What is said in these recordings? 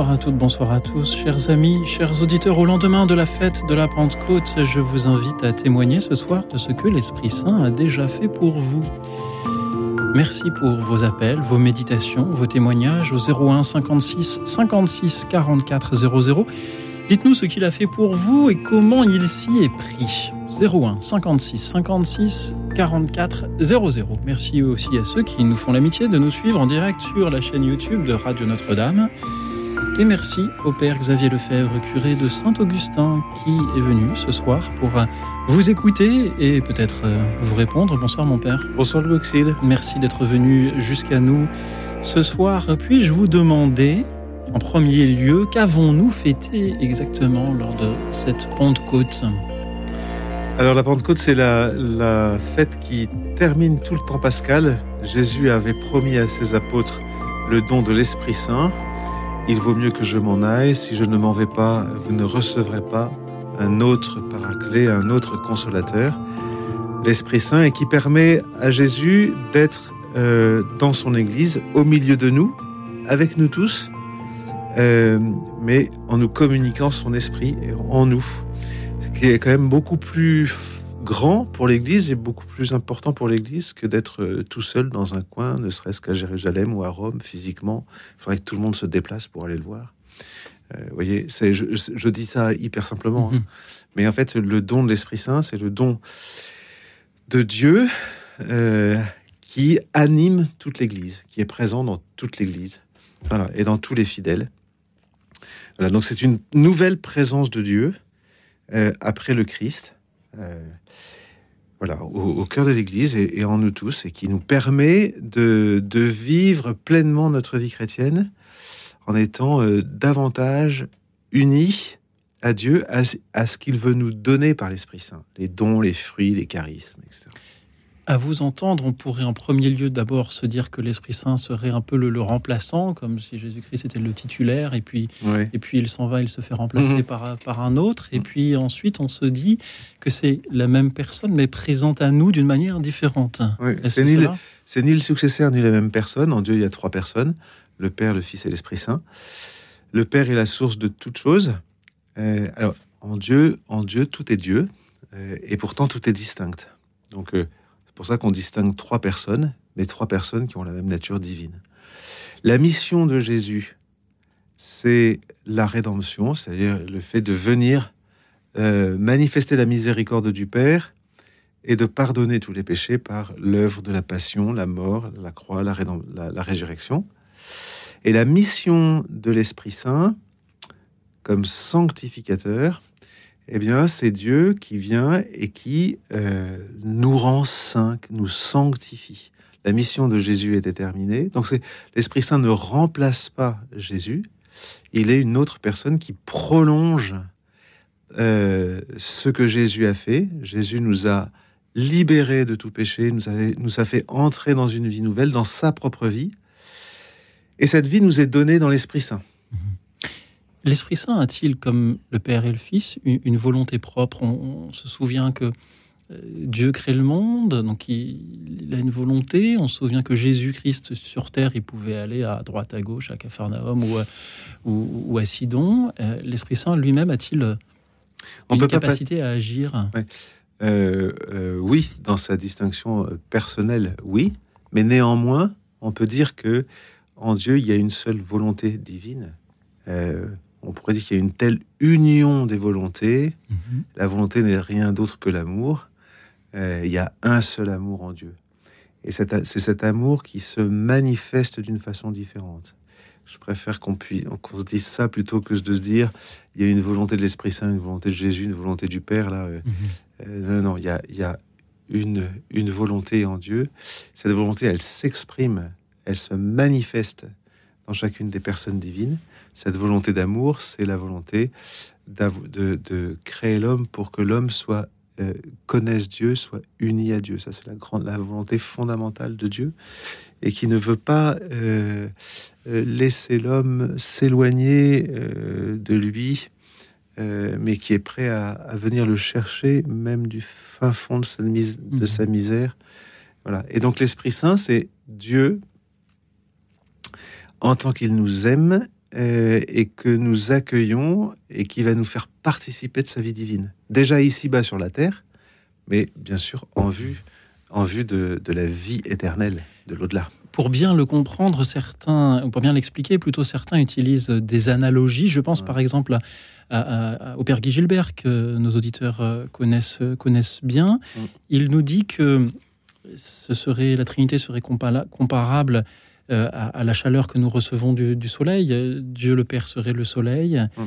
Bonsoir à toutes, bonsoir à tous, chers amis, chers auditeurs. Au lendemain de la fête de la Pentecôte, je vous invite à témoigner ce soir de ce que l'Esprit Saint a déjà fait pour vous. Merci pour vos appels, vos méditations, vos témoignages au 01 56 56 44 00. Dites-nous ce qu'il a fait pour vous et comment il s'y est pris. 01 56 56 44 00. Merci aussi à ceux qui nous font l'amitié de nous suivre en direct sur la chaîne YouTube de Radio Notre-Dame. Et merci au Père Xavier Lefebvre, curé de Saint-Augustin, qui est venu ce soir pour vous écouter et peut-être euh, vous répondre. Bonsoir mon Père. Bonsoir Louis Merci d'être venu jusqu'à nous ce soir. Puis-je vous demander, en premier lieu, qu'avons-nous fêté exactement lors de cette Pentecôte? Alors la Pentecôte, c'est la, la fête qui termine tout le temps pascal. Jésus avait promis à ses apôtres le don de l'Esprit Saint il vaut mieux que je m'en aille, si je ne m'en vais pas, vous ne recevrez pas un autre paraclet, un autre consolateur, l'Esprit Saint, et qui permet à Jésus d'être euh, dans son Église, au milieu de nous, avec nous tous, euh, mais en nous communiquant son esprit en nous, ce qui est quand même beaucoup plus grand pour l'Église et beaucoup plus important pour l'Église que d'être euh, tout seul dans un coin, ne serait-ce qu'à Jérusalem ou à Rome physiquement. Il faudrait que tout le monde se déplace pour aller le voir. Euh, vous voyez, je, dis ça hyper simplement, hein. mhm. mais en fait, le don de l'Esprit Saint, c'est le don de Dieu euh, qui anime toute l'Église, qui est présent dans toute l'Église, voilà, et dans tous les fidèles. Voilà, donc c'est une nouvelle présence de Dieu après le Christ. Euh, voilà, au, cœur de l'Église et, en nous tous, et qui nous permet de, vivre pleinement notre vie chrétienne en étant euh, davantage unis à Dieu, à, à ce qu'il veut nous donner par l'Esprit Saint, les dons, les fruits, les charismes, etc. À vous entendre, on pourrait en premier lieu d'abord se dire que l'Esprit Saint serait un peu le, remplaçant, comme si Jésus-Christ était le titulaire, et puis, et puis il s'en va, il se fait remplacer mhm. par, par un autre, et puis ensuite on se dit que c'est la même personne, mais présente à nous d'une manière différente. C'est ni, ni, le successeur ni la même personne. En Dieu, il y a trois personnes le Père, le Fils et l'Esprit Saint. Le Père est la source de toute chose. Euh, alors, en Dieu, en Dieu, tout est Dieu, euh, et pourtant tout est distinct. Donc, euh, pour ça qu'on distingue trois personnes, mais trois personnes qui ont la même nature divine. La mission de Jésus, c'est la rédemption, c'est-à-dire le fait de venir euh, manifester la miséricorde du Père et de pardonner tous les péchés par l'œuvre de la passion, la mort, la croix, la résurrection. Et la mission de l'Esprit Saint, comme sanctificateur, eh bien, c'est Dieu qui vient et qui euh, nous rend saints, nous sanctifie. La mission de Jésus est déterminée. Donc, c'est l'Esprit Saint ne remplace pas Jésus. Il est une autre personne qui prolonge euh, ce que Jésus a fait. Jésus nous a libérés de tout péché, nous nous a fait entrer dans une vie nouvelle, dans sa propre vie. Et cette vie nous est donnée dans l'Esprit Saint. L'Esprit Saint a-t-il, comme le Père et le Fils, une, volonté propre? On, se souvient que euh, Dieu crée le monde, donc il, a une volonté. On se souvient que Jésus-Christ sur terre, il pouvait aller à droite, à gauche, à Capharnaüm ou, ou, à Sidon. Euh, L'Esprit Saint lui-même a-t-il une capacité à agir? Euh, Oui, dans sa distinction personnelle, oui. Mais néanmoins, on peut dire que en Dieu, il y a une seule volonté divine on pourrait dire qu'il y a une telle union des volontés. Mhm. La volonté n'est rien d'autre que l'amour. Euh, il y a un seul amour en Dieu. Et c'est cet amour qui se manifeste d'une façon différente. Je préfère qu'on se dise ça plutôt que de se dire il y a une volonté de l'Esprit Saint, une volonté de Jésus, une volonté du Père. Là, euh, mhm. euh, non, il y a, une, une volonté en Dieu. Cette volonté, elle s'exprime elle se manifeste dans chacune des personnes divines. Cette volonté d'amour, c'est la volonté de, de, créer l'homme pour que l'homme soit euh, connaisse Dieu, soit uni à Dieu. Ça, c'est la grande, la volonté fondamentale de Dieu, et qui ne veut pas euh, euh, laisser l'homme s'éloigner de lui, mais qui est prêt à, venir le chercher, même du fin fond de sa, de mmh. sa misère. Voilà. Et donc l'Esprit Saint, c'est Dieu en tant qu'il nous aime euh, et que nous accueillons et qui va nous faire participer de sa vie divine. Déjà ici-bas sur la terre, mais bien sûr en vue, en vue de, la vie éternelle, de l'au-delà. Pour bien le comprendre, certains, ou pour bien l'expliquer, plutôt certains utilisent des analogies. Je pense par exemple au Père Guy Gilbert, que nos auditeurs euh, connaissent, connaissent bien. Il nous dit que ce serait, la Trinité serait comparable euh, à, la chaleur que nous recevons du, soleil. Dieu le Père serait le soleil. Mm.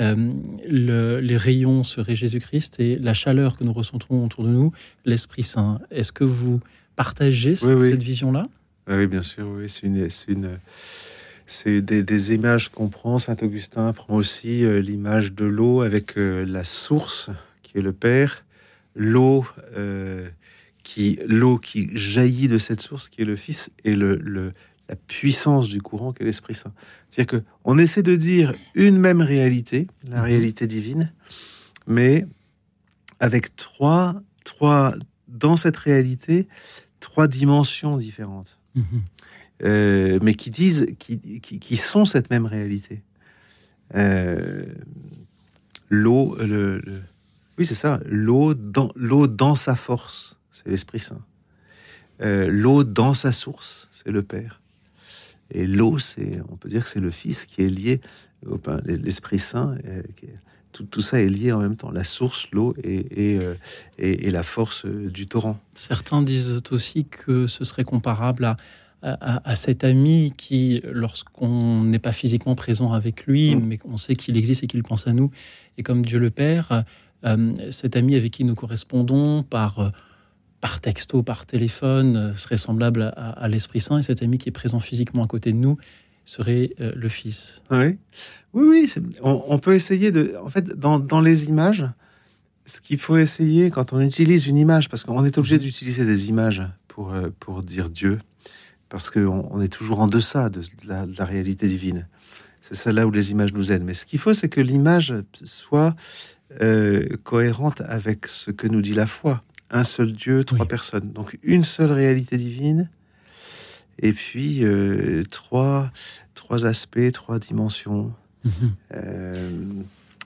Euh, les rayons seraient Jésus-Christ et la chaleur que nous ressentons autour de nous, l'Esprit Saint. Est-ce que vous partagez cette vision-là? Oui, bien sûr. Oui, c'est une, c'est des, images qu'on prend. Saint Augustin prend aussi euh, l'image de l'eau avec la source qui est le Père, l'eau qui l'eau qui jaillit de cette source qui est le Fils et le, le la puissance du courant qu'est l'Esprit Saint. C'est-à-dire qu'on essaie de dire une même réalité, la mhm. réalité divine, mais avec trois, trois, dans cette réalité, trois dimensions différentes, mhm. euh, mais qui disent, qui, qui, sont cette même réalité. Euh, l'eau, le, oui, c'est ça, l'eau dans, l'eau dans sa force, c'est l'Esprit Saint. Euh, l'eau dans sa source, c'est le Père. Et l'eau, c'est, on peut dire que c'est le Fils qui est lié, au, l'Esprit Saint. Euh, tout, tout, ça est lié en même temps, la source, l'eau et, et, euh, et, la force euh, du torrent. Certains disent aussi que ce serait comparable à, à, cet ami qui, lorsqu'on n'est pas physiquement présent avec lui, mm. mais qu'on sait qu'il existe et qu'il pense à nous, et comme Dieu le Père, cet ami avec qui nous correspondons par par texto, par téléphone, euh, serait semblable à, l'Esprit Saint, et cet ami qui est présent physiquement à côté de nous serait euh, le Fils. Oui, oui, oui on, peut essayer de... En fait, dans, les images, ce qu'il faut essayer quand on utilise une image, parce qu'on est obligé mhm. d'utiliser des images pour, euh, pour dire Dieu, parce qu'on on est toujours en deçà de la, réalité divine. C'est ça là où les images nous aident. Mais ce qu'il faut, c'est que l'image soit cohérente avec ce que nous dit la foi un seul Dieu, trois personnes. Donc une seule réalité divine, et puis euh, trois, trois aspects, trois dimensions. Mhm. Euh,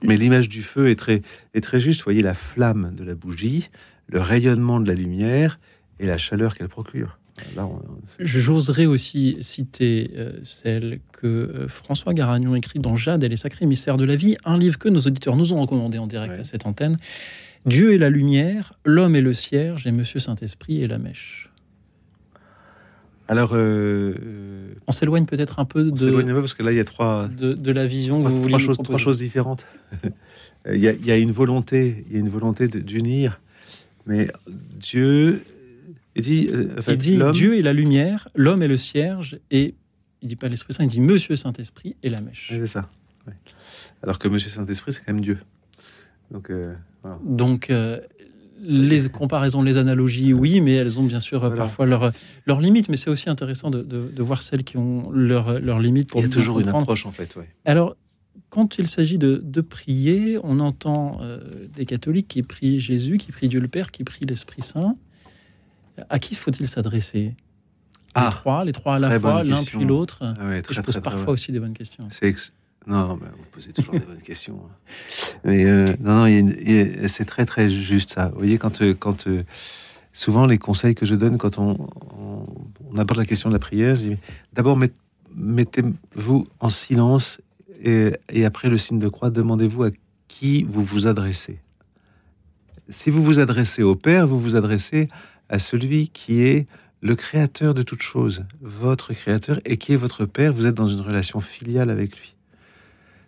mais l'image du feu est très, est très juste. Vous voyez la flamme de la bougie, le rayonnement de la lumière et la chaleur qu'elle procure. J'oserais aussi citer euh, celle que François Garagnon écrit dans Jade et les sacrés mystères de la vie, un livre que nos auditeurs nous ont recommandé en direct à cette antenne, Dieu est la lumière, l'homme est le cierge, et Monsieur Saint-Esprit est la mèche. Alors, euh, euh, on s'éloigne peut-être un peu de. parce que là, il y a trois. De, la vision. Trois, choses, trois choses, différentes. il, y a, une volonté, il y a une volonté d'unir, mais Dieu. Il dit, euh, il dit Dieu est la lumière, l'homme est le cierge, et il dit pas l'Esprit Saint, il dit Monsieur Saint-Esprit est la mèche. C'est ça. Alors que Monsieur Saint-Esprit, c'est quand même Dieu. Donc, donc, euh, les comparaisons, les analogies, oui, mais elles ont bien sûr parfois leurs leur limites. Mais c'est aussi intéressant de, voir celles qui ont leurs leur limites. Il y a toujours une approche, en fait. Alors, quand il s'agit de, prier, on entend euh, des catholiques qui prient Jésus, qui prient Dieu le Père, qui prient l'Esprit Saint. À qui faut-il s'adresser? Les ah, trois, les trois à la fois, l'un puis l'autre. Ah je pose parfois aussi des bonnes questions. C'est non, vous posez toujours des bonnes questions. Hein. Mais euh, non, non, c'est très très juste ça. Vous voyez, quand, euh, quand euh, souvent les conseils que je donne quand on, aborde la question de la prière, je dis d'abord mettez-vous en silence et, et, après le signe de croix, demandez-vous à qui vous vous adressez. Si vous vous adressez au Père, vous vous adressez à celui qui est le créateur de toute chose, votre créateur, et qui est votre Père. Vous êtes dans une relation filiale avec lui.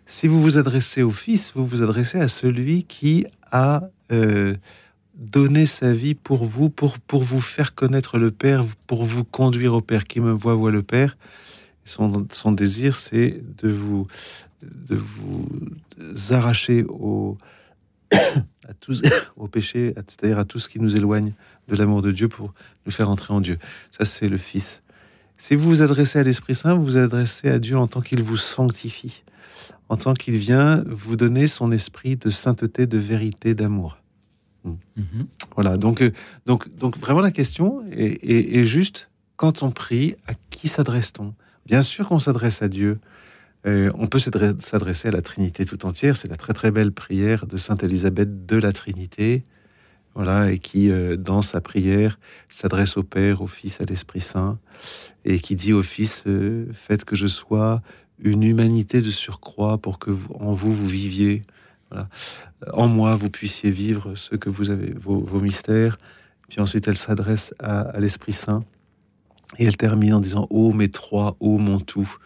Si vous vous adressez au Fils, vous vous adressez à celui qui a, euh, donner sa vie pour vous, pour, pour vous faire connaître le Père, pour vous conduire au Père. Qui me voit, voit le Père. Son, son désir, c'est de vous, de vous arracher au, à tous, au péché, c'est-à-dire à tout ce qui nous éloigne de l'amour de Dieu pour nous faire entrer en Dieu. Ça, c'est le Fils. Si vous vous adressez à l'Esprit Saint, vous vous adressez à Dieu en tant qu'il vous sanctifie, en tant qu'il vient vous donner son esprit de sainteté, de vérité, d'amour. Hmm. Mhm. Voilà, donc, euh, donc, donc vraiment la question est, juste, quand on prie, à qui s'adresse-t-on? Bien sûr qu'on s'adresse à Dieu, euh, on peut s'adresser à la Trinité tout entière. C'est la très très belle prière de Sainte Élisabeth de la Trinité, voilà, et qui euh, dans sa prière s'adresse au Père, au Fils, à l'Esprit Saint, et qui dit au Fils euh, faites que je sois une humanité de surcroît pour que en vous vous viviez, en moi vous puissiez vivre ce que vous avez vos, mystères. Puis ensuite elle s'adresse à, l'Esprit Saint et elle termine en disant ô mes trois, ô mon tout.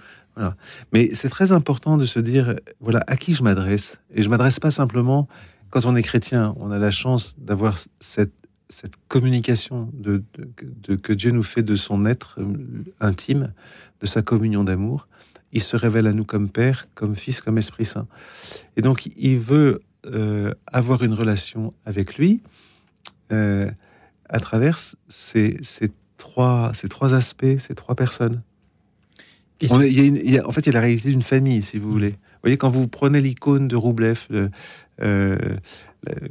Mais c'est très important de se dire, voilà, à qui je m'adresse. Et je m'adresse pas simplement, quand on est chrétien, on a la chance d'avoir cette, communication de, que Dieu nous fait de son être euh, intime, de sa communion d'amour. Il se révèle à nous comme Père, comme Fils, comme Esprit Saint. Et donc, il veut euh, avoir une relation avec lui euh, à travers ces, ces, trois, ces trois aspects, ces trois personnes en fait, il y a la réalité d'une famille, si vous voulez. Vous voyez, quand vous prenez l'icône de Roublev, euh,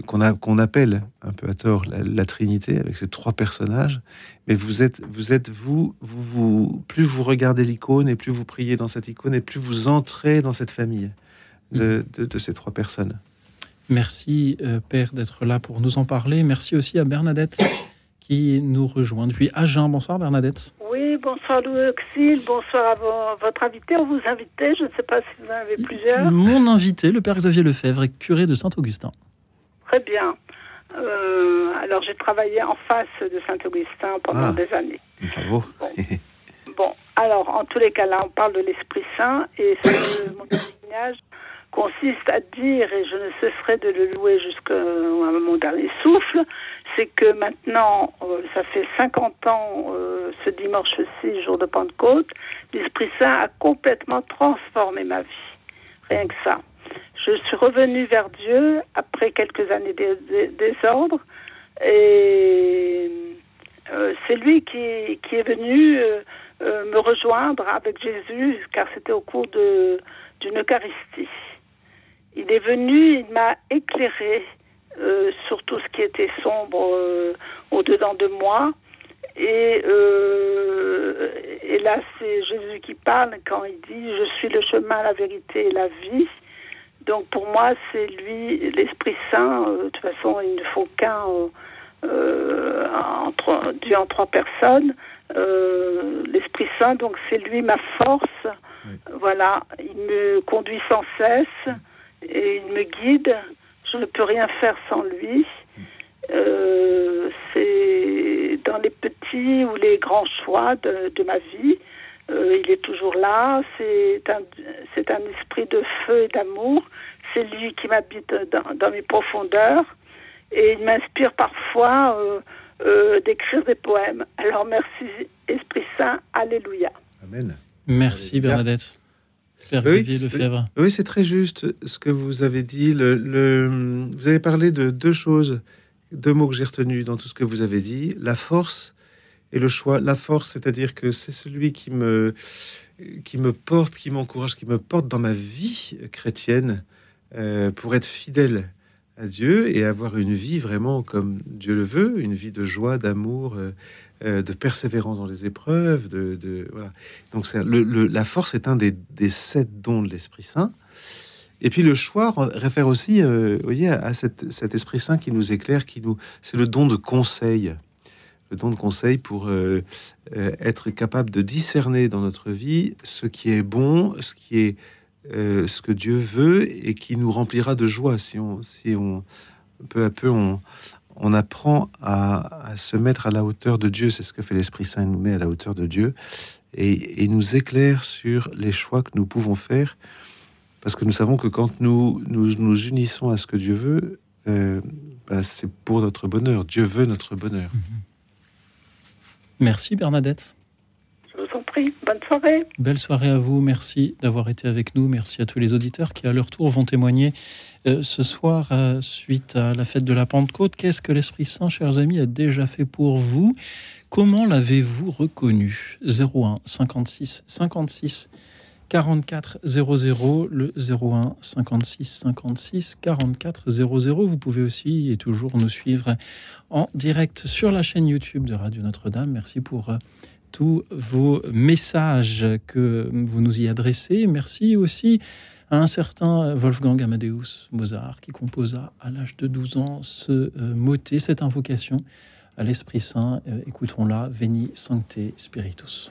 qu'on appelle un peu à tort la, Trinité, avec ces trois personnages, mais vous êtes, vous êtes vous, vous, plus vous regardez l'icône et plus vous priez dans cette icône et plus vous entrez dans cette famille de, mm. ces trois personnes. Merci, euh, Père, d'être là pour nous en parler. Merci aussi à Bernadette qui nous rejoint depuis Agen. Bonsoir, Bernadette bonsoir Louis Auxil, bonsoir à votre invité, ou vous invitez, je ne sais pas si vous en avez plusieurs. Mon invité, le père Xavier Lefebvre, est curé de Saint-Augustin. Très bien. Euh, alors j'ai travaillé en face de Saint-Augustin pendant ah. des années. Bravo. Bon. alors en tous les cas là, on parle de l'Esprit Saint et mon témoignage consiste à dire, et je ne cesserai de le louer jusqu'à mon dernier souffle, c'est que maintenant, euh, ça fait 50 ans, euh, ce dimanche-ci, jour de Pentecôte, l'Esprit Saint a complètement transformé ma vie. Rien que ça. Je suis revenue vers Dieu après quelques années de, désordre et euh, c'est lui qui, est venu me rejoindre avec Jésus car c'était au cours d'une Eucharistie. Il est venu, il m'a éclairé euh, sur tout ce qui était sombre euh, au-dedans de moi. Euh, et là, c'est Jésus qui parle quand il dit Je suis le chemin, la vérité et la vie. Donc pour moi, c'est lui, l'Esprit Saint. de toute façon, il ne faut qu'un en Dieu en trois personnes. L'Esprit Saint, donc c'est lui ma force. Voilà, il me conduit sans cesse et il me guide. Je ne peux rien faire sans lui. Euh, c'est dans les petits ou les grands choix de, de ma vie. Euh, il est toujours là. C'est un, c'est un esprit de feu et d'amour. C'est lui qui m'habite dans, dans, mes profondeurs. Et il m'inspire parfois euh, euh d'écrire des poèmes. Alors merci Esprit Saint. Alléluia. Amen. Merci Bernadette oui, c'est très juste ce que vous avez dit. Le, vous avez parlé de deux choses, deux mots que j'ai retenus dans tout ce que vous avez dit la force et le choix. La force, c'est-à-dire que c'est celui qui me, qui me porte, qui m'encourage, qui me porte dans ma vie chrétienne euh, pour être fidèle à Dieu et avoir une vie vraiment comme Dieu le veut, une vie de joie, d'amour, euh, euh, de persévérance dans les épreuves. De. Donc la force est un des, sept dons de l'Esprit Saint. Et puis le choix réfère aussi, voyez, à cet, Esprit Saint qui nous éclaire, qui nous, c'est le don de conseil, le don de conseil pour euh, être capable de discerner dans notre vie ce qui est bon, ce qui est ce que Dieu veut et qui nous remplira de joie si on, si on peu à peu on, on apprend à, se mettre à la hauteur de Dieu. C'est ce que fait l'Esprit Saint, il nous met à la hauteur de Dieu et, nous éclaire sur les choix que nous pouvons faire. Parce que nous savons que quand nous nous, unissons à ce que Dieu veut, euh, bah, c'est pour notre bonheur. Dieu veut notre bonheur. Merci Bernadette. Je vous en prie. Bonne soirée. Belle soirée à vous. Merci d'avoir été avec nous. Merci à tous les auditeurs qui, à leur tour, vont témoigner euh, ce soir euh, suite à la fête de la Pentecôte. Qu'est-ce que l'Esprit Saint, chers amis, a déjà fait pour vous? Comment l'avez-vous reconnu? 01 56 56 44 00, le 01 56 56 44 00. Vous pouvez aussi et toujours nous suivre en direct sur la chaîne YouTube de Radio Notre-Dame. Merci pour euh, tous vos messages que vous nous y adressez. Merci aussi à un certain Wolfgang Amadeus Mozart qui composa à l'âge de 12 ans ce euh, motet, cette invocation à l'Esprit Saint. Euh, Écoutons-la, Veni Sancte Spiritus.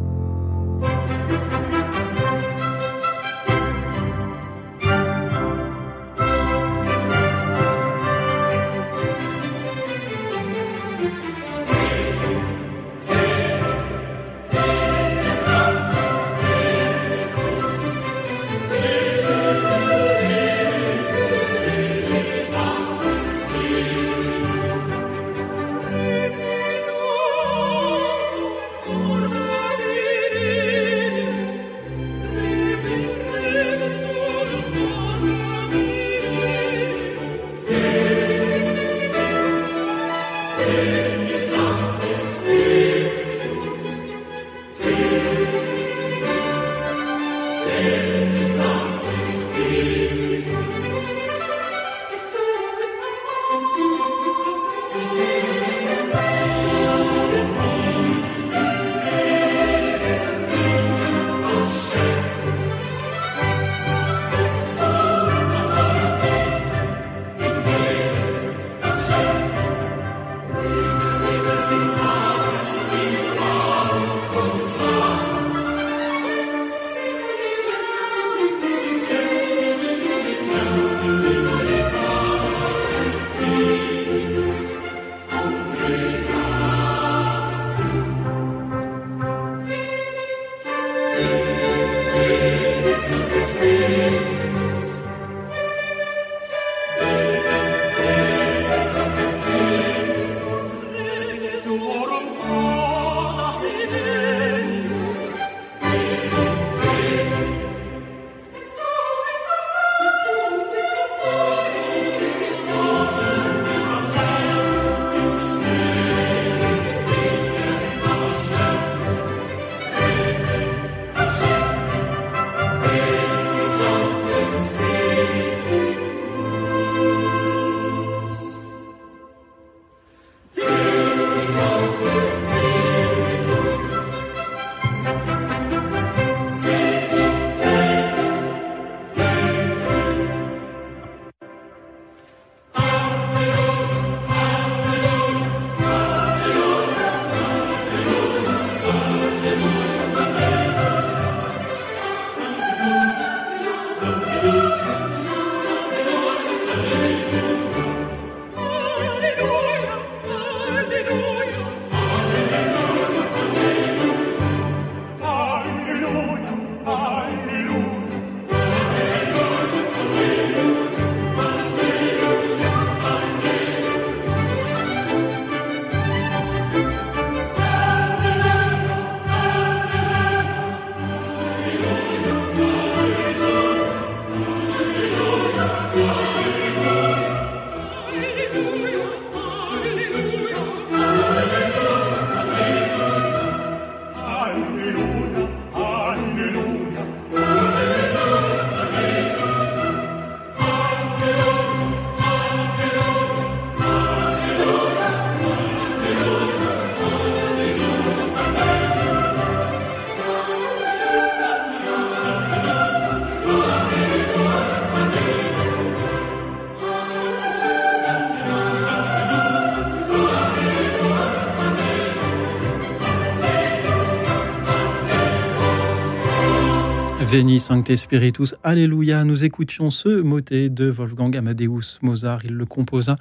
Veni Sancte Spiritus, Alléluia. Nous écoutions ce motet de Wolfgang Amadeus Mozart. Il le composa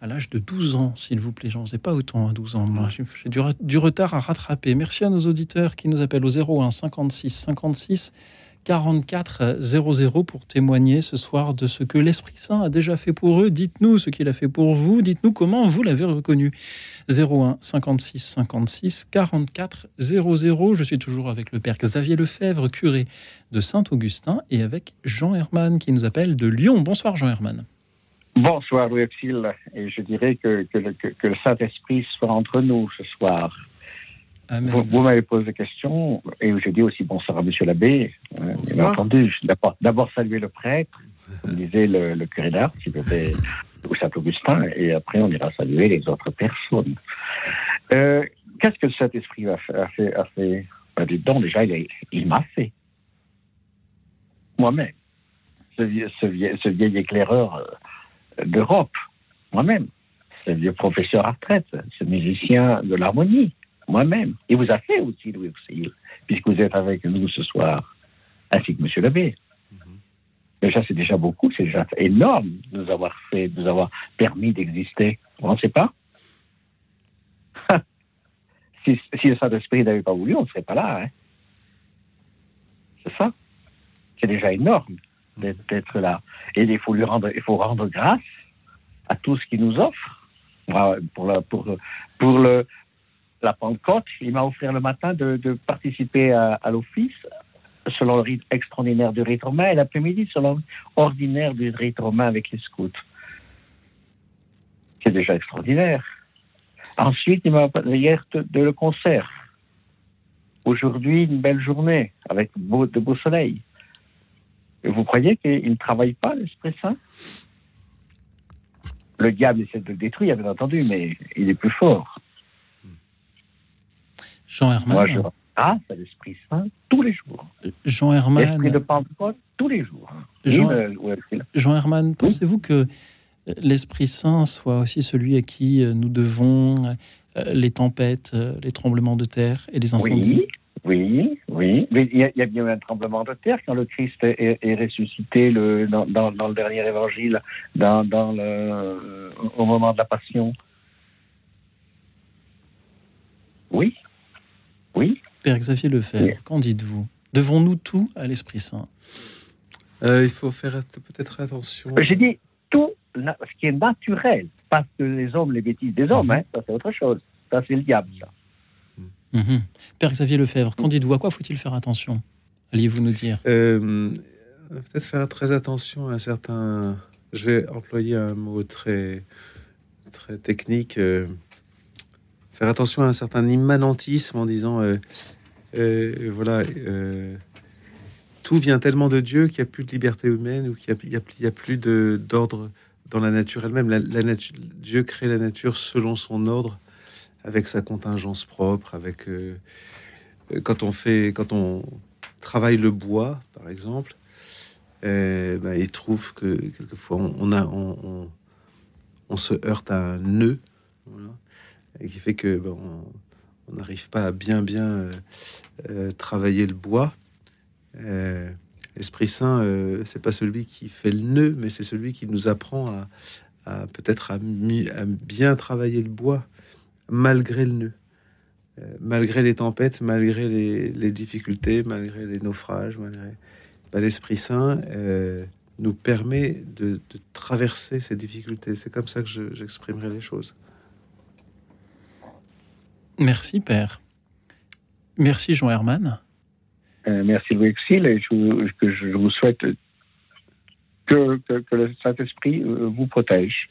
à l'âge de 12 ans, s'il vous plaît. J'en faisais pas autant à 12 ans. J'ai du, du, retard à rattraper. Merci à nos auditeurs qui nous appellent au 01 56 56 44 00 pour témoigner ce soir de ce que l'Esprit Saint a déjà fait pour eux. Dites-nous ce qu'il a fait pour vous. Dites-nous comment vous l'avez reconnu. 01 56 56 44 00. Je suis toujours avec le Père Xavier Lefebvre, curé de Saint-Augustin, et avec Jean Herman qui nous appelle de Lyon. Bonsoir Jean Herman. Bonsoir Louis Auxil, et je dirais que, que, que le Saint-Esprit soit entre nous ce soir. Vous, m'avez posé des questions et j'ai dit aussi bonsoir à Monsieur l'abbé. Euh, bien entendu, d'abord saluer le prêtre, comme disait le, curé d'art, qui vivait au Saint-Augustin, et après on ira saluer les autres personnes. Euh, qu'est-ce que cet esprit a fait, a fait, ben, déjà, il, il m'a fait. Moi-même. Ce, ce, vieil, éclaireur euh, d'Europe. Moi-même. Ce vieux professeur à retraite. Ce musicien de l'harmonie moi-même. Et vous a fait aussi, Louis Auxil, puisque vous êtes avec nous ce soir, ainsi que M. l'abbé. Déjà, c'est déjà beaucoup, c'est déjà énorme de nous avoir fait, de nous avoir permis d'exister. On ne sait pas? si, le Saint-Esprit n'avait pas voulu, on ne serait pas là. Hein. C'est ça. C'est déjà énorme d'être là. Et il faut lui rendre, il faut rendre grâce à tout ce qu'il nous offre pour, la, pour le, la Pentecôte, il m'a offert le matin de, participer à, l'office selon le rite extraordinaire du rite romain et l'après-midi selon l'ordinaire du rite romain avec les scouts. C'est déjà extraordinaire. Ensuite, il m'a hier de, de, le concert. Aujourd'hui, une belle journée avec beau, de beau soleil. Et vous croyez qu'il ne travaille pas, l'Esprit Saint? Le diable essaie de le détruire, bien entendu, mais il est plus fort. Jean Herman. Moi, je à l'Esprit Saint tous les jours. Jean Herman. L'Esprit de Pentecôte tous les jours. Jean, Jean Herman, pensez-vous que l'Esprit Saint soit aussi celui à qui euh, nous devons euh, les tempêtes, euh, les tremblements de terre et les incendies? Oui, oui, oui. il, y a, bien eu un tremblement de terre quand le Christ est, ressuscité le, dans, dans, le dernier évangile, dans, dans le, au moment de la Passion. Oui, oui. Père Xavier Lefebvre, qu'en dites-vous? Devons-nous tout à l'Esprit Saint? Euh, Il faut faire peut-être attention. J'ai dit tout ce qui est naturel, parce que les hommes, les bêtises des hommes, mhm. hein, ça c'est autre chose. Ça c'est le diable, ça. Mhm. Père Xavier Lefebvre, qu'en dites-vous? À quoi faut-il faire attention? Alliez-vous nous dire euh, Peut-être faire très attention à un certain. Je vais employer un mot très, très technique. Euh, faire attention à un certain immanentisme en disant euh, euh, voilà, euh, tout vient tellement de Dieu qu'il n'y a plus de liberté humaine ou qu'il n'y a, plus d'ordre dans la nature elle-même. La, Dieu crée la nature selon son ordre, avec sa contingence propre, avec quand on fait, quand on travaille le bois, par exemple, ben, il trouve que quelquefois on, se heurte à un nœud. Voilà et qui fait que on n'arrive pas à bien bien euh, euh, travailler le bois. Euh, L'Esprit Saint, c'est pas celui qui fait le nœud, mais c'est celui qui nous apprend à, peut-être à, bien travailler le bois malgré le nœud, malgré les tempêtes, malgré les, difficultés, malgré les naufrages, bah, l'Esprit Saint nous permet de, traverser ces difficultés. C'est comme ça que j'exprimerai les choses. Merci, Père. Merci, Jean Herman. Euh, merci, Louis Exil, et je, que je vous souhaite que, que, le Saint-Esprit euh, vous protège.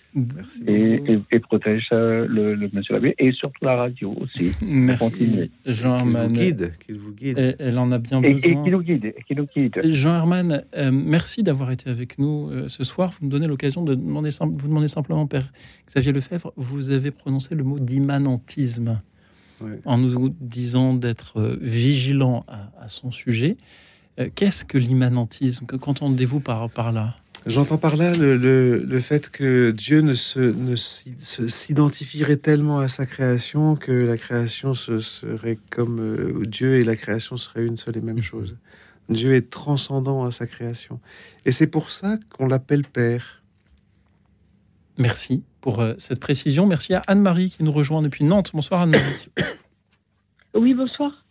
Et, et, protège euh, le, le, monsieur l'abbé et surtout la radio aussi. Merci, Jean Herman. Qu'il vous guide. Qu'il vous guide. elle en a bien besoin. Et, qui nous guide. Qui nous guide. Jean Herman, merci d'avoir été avec nous ce soir. Vous me donnez l'occasion de demander, vous demander simplement, Père Xavier Lefebvre, vous avez prononcé le mot d'immanentisme en nous disant d'être euh, vigilant à, son sujet. Euh, qu'est-ce que l'immanentisme? Qu'entendez-vous par, là? J'entends par là le, fait que Dieu ne, s'identifierait tellement à sa création que la création serait comme euh, Dieu et la création seraient une seule et même chose. Dieu est transcendant à sa création. Et c'est pour ça qu'on l'appelle Père. Merci pour cette précision. Merci à Anne-Marie qui nous rejoint depuis Nantes. Bonsoir Anne-Marie. Oui, bonsoir.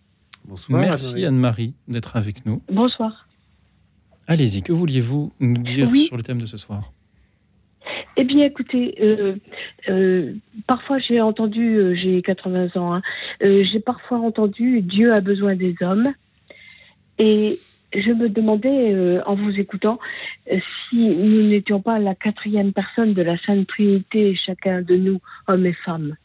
Bonsoir. Merci Anne-Marie d'être avec nous. Bonsoir. Allez-y, que vouliez-vous nous dire sur le thème de ce soir? Eh bien, écoutez, euh, euh, parfois j'ai entendu, euh, j'ai 80 ans, hein, j'ai parfois entendu Dieu a besoin des hommes. Et je me demandais, en vous écoutant, si nous n'étions pas la quatrième personne de la Sainte Trinité, chacun de nous, hommes et femmes.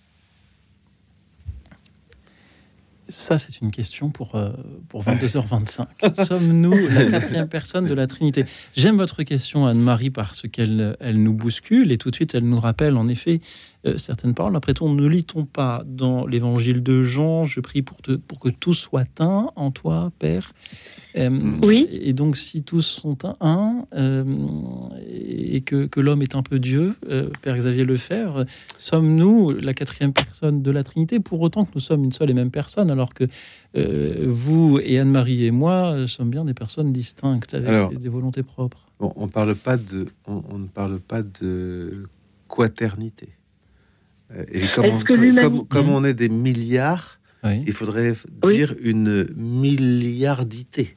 Ça, c'est une question pour, euh, pour 22h25. Sommes-nous la quatrième personne de la Trinité? J'aime votre question, Anne-Marie, parce qu'elle elle nous bouscule et tout de suite, elle nous rappelle en effet euh, certaines paroles. Après tout, ne lit-on pas dans l'évangile de Jean Je prie pour, pour que tout soit un en toi, Père euh, oui. Et donc, si tous sont un, euh, et que, que l'homme est un peu Dieu, euh, Père Xavier Lefebvre, sommes-nous la quatrième personne de la Trinité? Pour autant que nous sommes une seule et même personne, alors que vous et Anne-Marie et moi sommes bien des personnes distinctes avec des volontés propres On, parle pas de, on, ne parle pas de quaternité. Et comme, on, comme, on est des milliards, il faudrait dire une milliardité.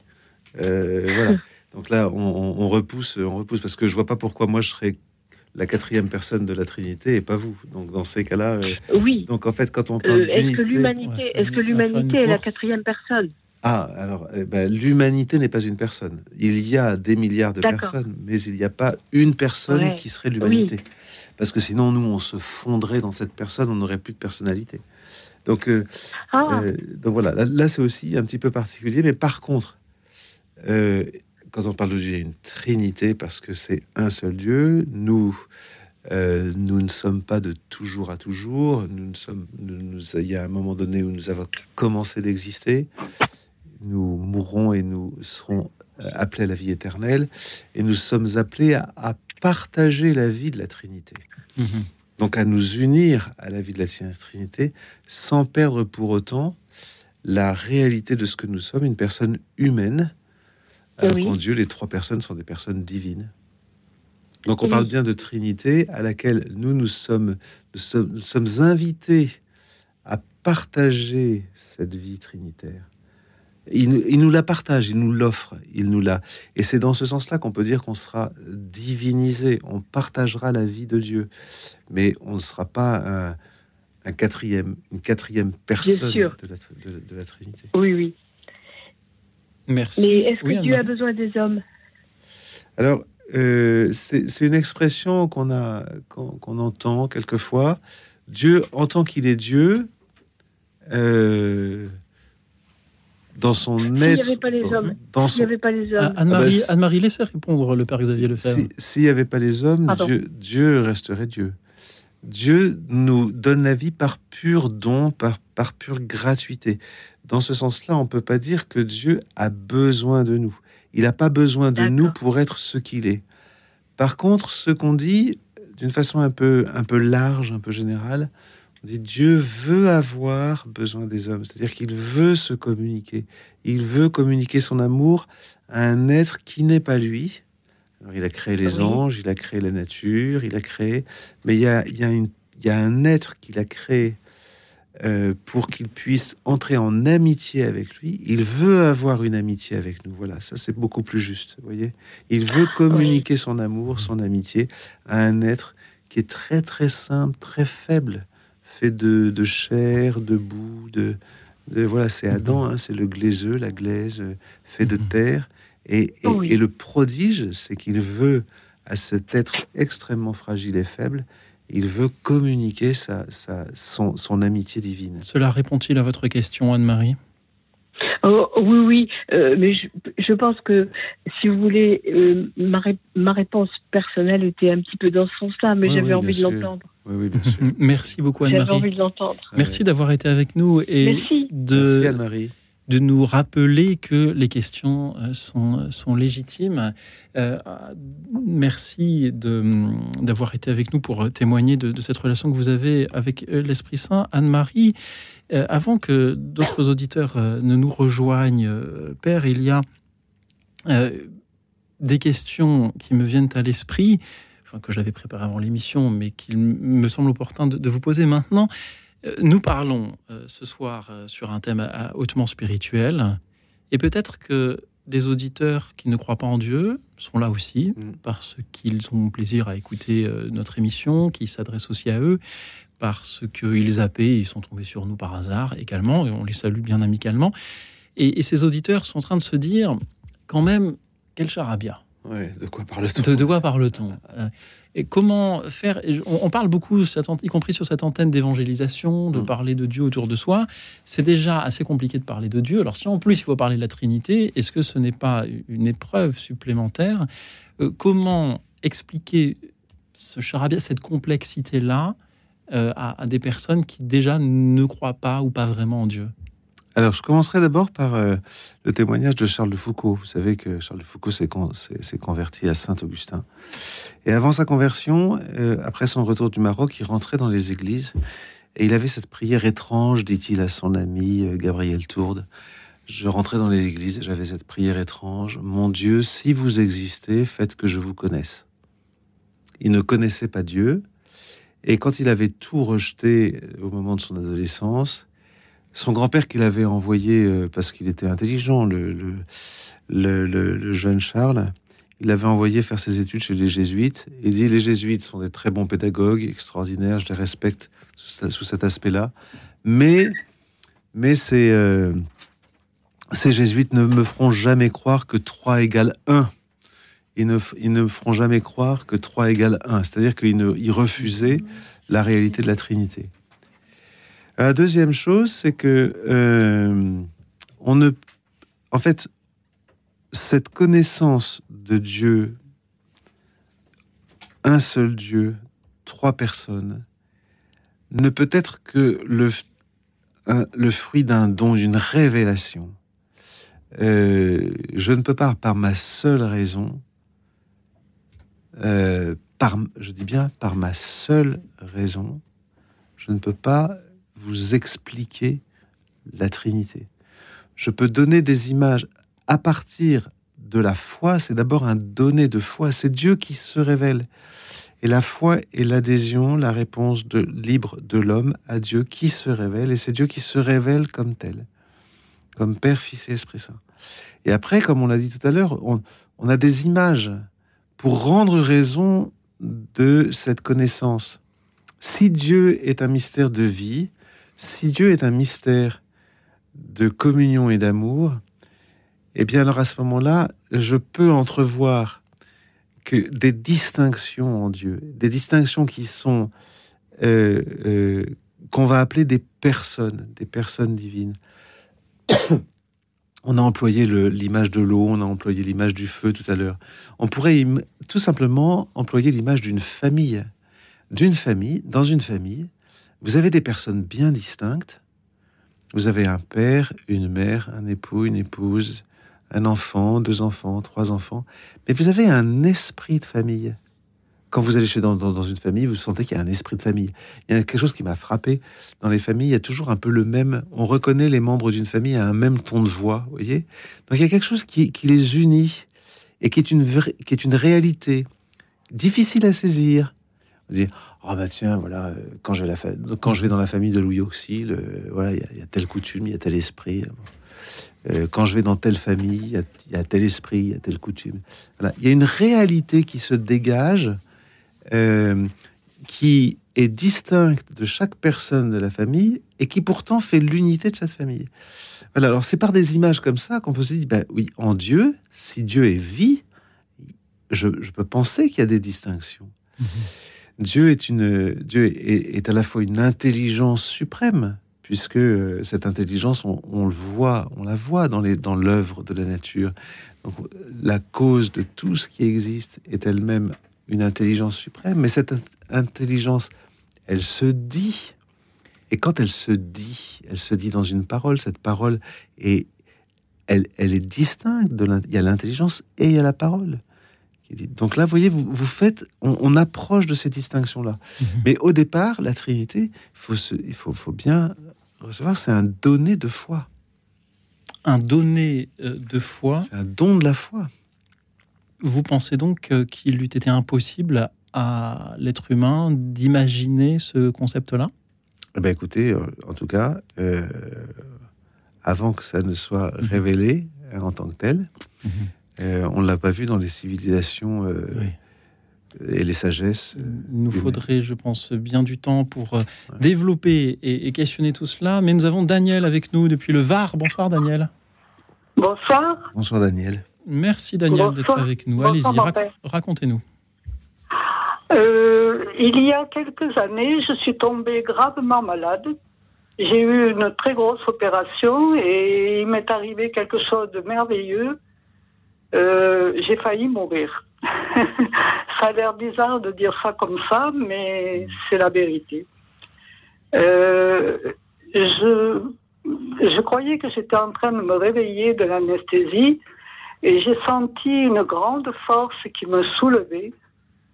Euh, voilà. Donc là, on, repousse, on repousse parce que je vois pas pourquoi moi je serais la quatrième personne de la Trinité et pas vous. Donc dans ces cas-là, euh, oui. Donc en fait, quand on parle euh, est-ce que l'humanité, est-ce que l'humanité est la quatrième personne? Ah, alors eh ben, l'humanité n'est pas une personne. Il y a des milliards de personnes, mais il n'y a pas une personne qui serait l'humanité. Parce que sinon, nous, on se fondrait dans cette personne, on n'aurait plus de personnalité. Donc, ah. donc voilà, là c'est aussi un petit peu particulier. Mais par contre, euh, quand on parle de Dieu, il y a une trinité parce que c'est un seul Dieu. Nous, euh, nous ne sommes pas de toujours à toujours. Nous ne sommes, nous, il y a un moment donné où nous avons commencé d'exister. Nous mourrons et nous serons euh, appelés à la vie éternelle. Et nous sommes appelés à, partager la vie de la Trinité. Mhm. Donc à nous unir à la vie de la Trinité sans perdre pour autant la réalité de ce que nous sommes, une personne humaine alors qu'en Dieu, les trois personnes sont des personnes divines. Donc on parle bien de Trinité à laquelle nous nous sommes, nous sommes, invités à partager cette vie trinitaire. Il, nous la partage, il nous l'offre, il nous l'a. Et c'est dans ce sens-là qu'on peut dire qu'on sera divinisé, on partagera la vie de Dieu, mais on ne sera pas un, quatrième, une quatrième personne de la, de la Trinité. Oui, oui. Merci. Mais est-ce que Dieu a besoin des hommes? Alors, euh, c'est une expression qu'on a, qu'on entend quelquefois. Dieu, en tant qu'il est Dieu, euh, dans son être. S'il n'y avait pas les hommes. Dans son... avait pas les hommes. Anne-Marie, ah bah, laissez répondre le Père Xavier Lefebvre. S'il n'y avait pas les hommes, Dieu, Dieu, resterait Dieu. Dieu nous donne la vie par pur don, par, par pure gratuité. Dans ce sens-là, on ne peut pas dire que Dieu a besoin de nous. Il n'a pas besoin de nous pour être ce qu'il est. Par contre, ce qu'on dit d'une façon un peu, un peu large, un peu générale, on dit Dieu veut avoir besoin des hommes, c'est-à-dire qu'il veut se communiquer. Il veut communiquer son amour à un être qui n'est pas lui. Alors, il a créé les anges, il a créé la nature, il a créé, mais il y a, il y a, une, il y a un être qu'il a créé euh, pour qu'il puisse entrer en amitié avec lui. Il veut avoir une amitié avec nous. Voilà, ça c'est beaucoup plus juste. Vous voyez, il veut communiquer son amour, son amitié à un être qui est très très simple, très faible, fait de, de chair, de boue, de, voilà, c'est Adam, hein, c'est le glaiseux, la glaise, euh, fait de mhm. terre. Et, et le prodige, c'est qu'il veut à cet être extrêmement fragile et faible, il veut communiquer sa, son, amitié divine. Cela répond-il à votre question, Anne-Marie? Oh, Oui, oui, euh, mais je, pense que, si vous voulez, euh, ma, réponse personnelle était un petit peu dans ce sens-là, mais j'avais envie de l'entendre. Oui, bien sûr. Merci beaucoup, Anne-Marie. J'avais envie de l'entendre. Merci d'avoir été avec nous et Merci. de... Merci, Anne-Marie de nous rappeler que les questions euh, sont, sont légitimes. Euh, merci d'avoir été avec nous pour témoigner de, cette relation que vous avez avec euh, l'Esprit Saint. Anne-Marie, avant que d'autres auditeurs ne nous rejoignent, Père, il y a des questions qui me viennent à l'esprit que j'avais préparée avant l'émission, mais qu'il me semble opportun de, vous poser maintenant. Nous parlons ce soir sur un thème hautement spirituel, et peut-être que des auditeurs qui ne croient pas en Dieu sont là aussi, mm. parce qu'ils ont plaisir à écouter euh, notre émission, qui s'adresse aussi à eux, parce qu'ils zappaient, ils sont tombés sur nous par hasard également, et on les salue bien amicalement. Et, ces auditeurs sont en train de se dire, quand même, quel charabia. de quoi parle-t-on? De, de, quoi parle-t-on? Euh, et comment faire on, parle beaucoup, y compris sur cette antenne d'évangélisation, de mm. parler de Dieu autour de soi. C'est déjà assez compliqué de parler de Dieu. Alors si en plus il faut parler de la Trinité, est-ce que ce n'est pas une épreuve supplémentaire? Euh, Comment expliquer ce charabia, cette complexité-là euh, à, des personnes qui déjà ne croient pas ou pas vraiment en Dieu? Alors, je commencerai d'abord par euh, le témoignage de Charles de Foucault. Vous savez que Charles de Foucault s'est, converti à Saint-Augustin. Et avant sa conversion, euh, après son retour du Maroc, il rentrait dans les églises et il avait cette prière étrange, dit-il à son ami euh, Gabriel Tourde. Je rentrais dans les églises et j'avais cette prière étrange. Mon Dieu, si vous existez, faites que je vous connaisse. Il ne connaissait pas Dieu. Et quand il avait tout rejeté au moment de son adolescence, son grand-père qu'il avait envoyé, euh, parce qu'il était intelligent, le, jeune Charles, il l'avait envoyé faire ses études chez les jésuites. Il dit les jésuites sont des très bons pédagogues, extraordinaires, je les respecte sous, cet aspect-là. Mais, mais ces, euh, ces jésuites ne me feront jamais croire que 3 égale 1. Ils ne, ils me feront jamais croire que 3 égale 1. C'est-à-dire qu'ils refusaient la réalité de la Trinité. La deuxième chose, c'est que euh, on ne, en fait, cette connaissance de Dieu, un seul Dieu, trois personnes, ne peut être que le, le fruit d'un don, d'une révélation. Euh, je ne peux pas, par ma seule raison, euh, par, je dis bien par ma seule raison, je ne peux pas vous expliquer la Trinité. Je peux donner des images à partir de la foi. C'est d'abord un donné de foi. C'est Dieu qui se révèle. Et la foi est l'adhésion, la réponse de, libre de l'homme à Dieu qui se révèle. Et c'est Dieu qui se révèle comme tel, comme Père, Fils et Esprit Saint. Et après, comme on l'a dit tout à l'heure, on, on a des images pour rendre raison de cette connaissance. Si Dieu est un mystère de vie, si Dieu est un mystère de communion et d'amour, eh bien alors à ce moment-là, je peux entrevoir que des distinctions en Dieu, des distinctions qui sont euh, euh, qu'on va appeler des personnes, des personnes divines. On a employé l'image de l'eau, on a employé l'image du feu tout à l'heure. On pourrait tout simplement employer l'image d'une famille. D'une famille, dans une famille, vous avez des personnes bien distinctes. Vous avez un père, une mère, un époux, une épouse, un enfant, deux enfants, trois enfants. Mais vous avez un esprit de famille. Quand vous allez chez dans, dans, une famille, vous sentez qu'il y a un esprit de famille. Il y a quelque chose qui m'a frappé. Dans les familles, il y a toujours un peu le même. On reconnaît les membres d'une famille à un même ton de voix, vous voyez Donc il y a quelque chose qui, les unit et qui est une, qui est une réalité difficile à saisir. Vous dites, oh bah tiens, voilà, quand je vais, la quand je vais dans la famille de Louis Auxil, euh, voilà, il y, a telle coutume, il y a tel esprit. Euh, quand je vais dans telle famille, il y, a tel esprit, il y a telle coutume. Il y a une réalité qui se dégage, euh, qui est distincte de chaque personne de la famille et qui pourtant fait l'unité de cette famille. Voilà, alors c'est par des images comme ça qu'on peut se dire, ben oui, en Dieu, si Dieu est vie, je, je peux penser qu'il y a des distinctions. Mmh Dieu est, une, Dieu est, à la fois une intelligence suprême, puisque euh, cette intelligence, on, le voit, on la voit dans, les, dans l'œuvre de la nature. Donc, la cause de tout ce qui existe est elle-même une intelligence suprême, mais cette intelligence, elle se dit. Et quand elle se dit, elle se dit dans une parole, cette parole est, elle, elle est distincte de il y a l'intelligence et il y a la parole. Donc là, vous voyez, vous, vous faites, on, approche de ces distinctions-là. Mhm. Mais au départ, la Trinité, il faut, il faut, faut bien recevoir, c'est un donné de foi. Un donné euh, de foi C'est un don de la foi. Vous pensez donc qu'il eût été impossible à l'être humain d'imaginer ce concept-là? Eh ben Écoutez, en tout cas, avant que ça ne soit mhm. révélé en tant que tel, mhm. on ne l'a pas vu dans les civilisations et les sagesses. Il nous faudrait, je pense, bien du temps pour développer et, questionner tout cela. Mais nous avons Daniel avec nous depuis le Var. Bonsoir Daniel. Bonsoir. Bonsoir Daniel. Merci Daniel d'être avec nous. Allez-y, racontez-nous. Euh, il y a quelques années, je suis tombée gravement malade. J'ai eu une très grosse opération et il m'est arrivé quelque chose de merveilleux. Euh, j'ai failli mourir. ça a l'air bizarre de dire ça comme ça, mais c'est la vérité. Euh, je, je croyais que j'étais en train de me réveiller de l'anesthésie et j'ai senti une grande force qui me soulevait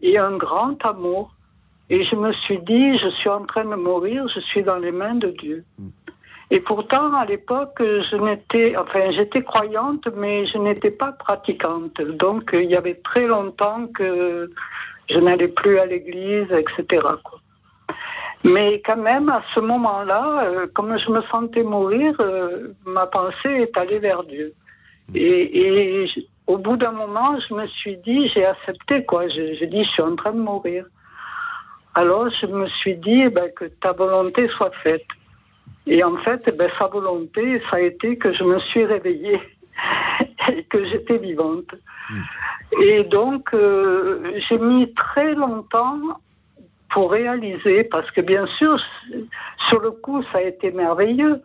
et un grand amour. Et je me suis dit, je suis en train de mourir, je suis dans les mains de Dieu. Et pourtant, à l'époque, je n'étais, enfin, j'étais croyante, mais je n'étais pas pratiquante. Donc, il y avait très longtemps que je n'allais plus à l'église, etc. Mais quand même, à ce moment-là, euh, comme je me sentais mourir, euh, ma pensée est allée vers Dieu. Et, au bout d'un moment, je me suis dit, j'ai accepté, quoi. J'ai dit, je suis en train de mourir. Alors, je me suis dit, eh ben, que ta volonté soit faite. Et en fait, ben, sa volonté, ça a été que je me suis réveillée et que j'étais vivante. Hmm. Et donc, euh, j'ai mis très longtemps pour réaliser, parce que bien sûr, sur le coup, ça a été merveilleux.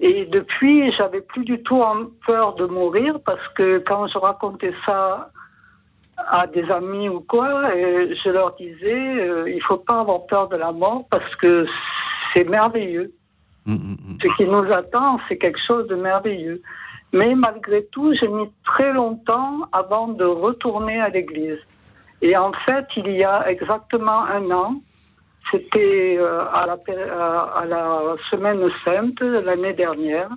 Et depuis, j'avais plus du tout peur de mourir parce que quand je racontais ça à des amis ou quoi, euh, je leur disais, euh, il faut pas avoir peur de la mort parce que c'est merveilleux. Mmh, mmh, mmh. Ce qui nous attend, c'est quelque chose de merveilleux. Mais malgré tout, j'ai mis très longtemps avant de retourner à l'église. Et en fait, il y a exactement un an, c'était euh, à la Semaine Sainte l'année dernière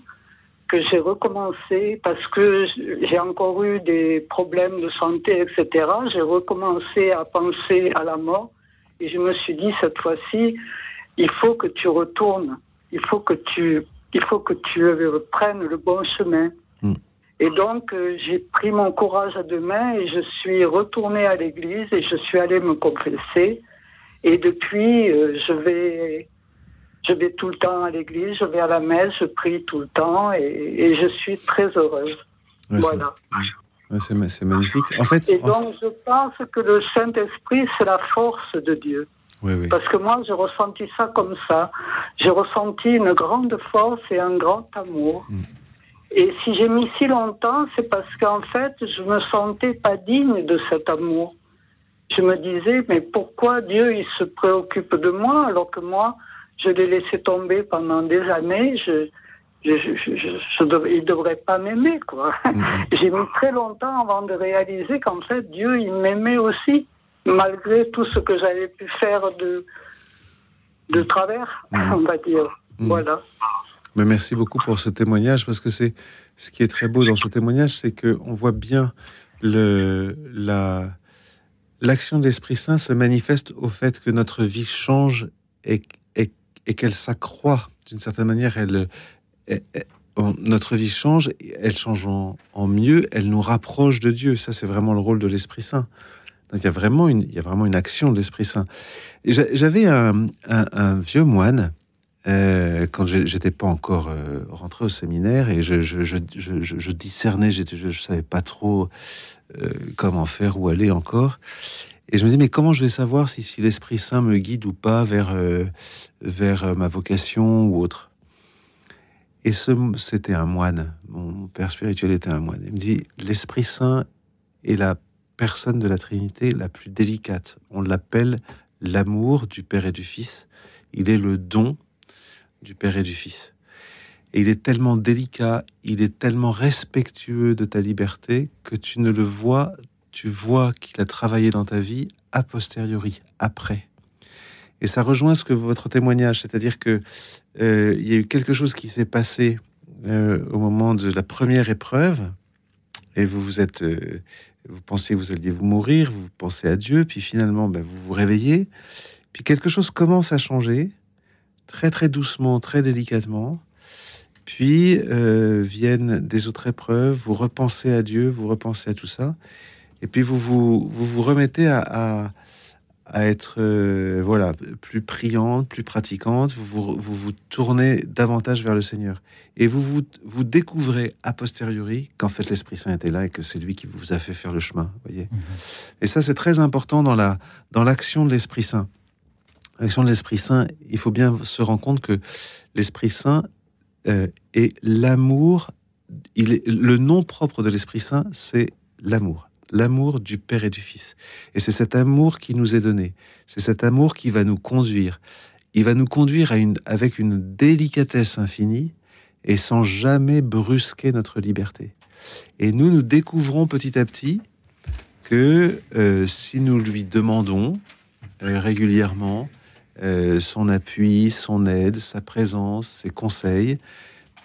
que j'ai recommencé parce que j'ai encore eu des problèmes de santé, etc. J'ai recommencé à penser à la mort et je me suis dit cette fois-ci, il faut que tu retournes, il faut que tu, il faut que tu prennes le bon chemin. Hmm. Et donc euh, j'ai pris mon courage à deux mains et je suis retournée à l'église et je suis allée me confesser. Et depuis, euh, je vais, je vais tout le temps à l'église, je vais à la messe, je prie tout le temps et, je suis très heureuse. voilà. C'est magnifique. En fait, et donc, je pense que le Saint-Esprit, c'est la force de Dieu. Oui, oui. Parce que moi, j'ai ressenti ça comme ça. J'ai ressenti une grande force et un grand amour. Mm. Et si j'ai mis si longtemps, c'est parce qu'en fait, je me sentais pas digne de cet amour je me disais, mais pourquoi Dieu il se préoccupe de moi alors que moi, je l'ai laissé tomber pendant des années, je, je, je, il ne devrait pas m'aimer. quoi. Mhm. J'ai mis très longtemps avant de réaliser qu'en fait, Dieu, il m'aimait aussi, malgré tout ce que j'avais pu faire de, de travers, mhm. on va dire. Mhm. Voilà. Mais merci beaucoup pour ce témoignage, parce que c'est ce qui est très beau dans ce témoignage, c'est qu'on voit bien le, la, l'action de l'Esprit Saint se manifeste au fait que notre vie change et, et, qu'elle s'accroît. D'une certaine manière, elle, notre vie change, elle change en, mieux, elle nous rapproche de Dieu. Ça, c'est vraiment le rôle de l'Esprit Saint. Il y a vraiment une, il y a vraiment une action de l'Esprit Saint. J'avais un, vieux moine euh, quand j'étais pas encore euh, rentré au séminaire et je, je, je, je discernais, je ne savais pas trop euh, comment faire, où aller encore. Et je me dis, mais comment je vais savoir si, l'Esprit Saint me guide ou pas vers, euh, vers ma vocation ou autre? Et c'était un moine. Mon père spirituel était un moine. Il me dit, l'Esprit Saint est la personne de la Trinité la plus délicate. On l'appelle l'amour du Père et du Fils. Il est le don du Père et du Fils. Et il est tellement délicat, il est tellement respectueux de ta liberté que tu ne le vois, tu vois qu'il a travaillé dans ta vie a posteriori, après. Et ça rejoint ce que votre témoignage, c'est-à-dire que euh, il y a eu quelque chose qui s'est passé euh, au moment de la première épreuve, et vous vous êtes, euh, vous pensez que vous alliez vous mourir, vous pensez à Dieu, puis finalement, ben, vous vous réveillez, puis quelque chose commence à changer, très très doucement, très délicatement. Puis euh, viennent des autres épreuves, vous repensez à Dieu, vous repensez à tout ça, et puis vous vous, vous, remettez à, être euh, voilà plus priante, plus pratiquante, vous vous, vous vous, tournez davantage vers le Seigneur. Et vous vous, vous découvrez a posteriori qu'en fait l'Esprit Saint était là et que c'est lui qui vous a fait faire le chemin. Voyez mhm. Et ça c'est très important dans la dans l'action de l'Esprit Saint. L'action de l'Esprit Saint, il faut bien se rendre compte que l'Esprit Saint euh, est l'amour. Il est le nom propre de l'Esprit Saint, c'est l'amour l'amour du Père et du Fils. Et c'est cet amour qui nous est donné. C'est cet amour qui va nous conduire. Il va nous conduire avec une délicatesse infinie et sans jamais brusquer notre liberté. Et nous, nous découvrons petit à petit que euh, si nous lui demandons euh, régulièrement euh, son appui, son aide, sa présence, ses conseils,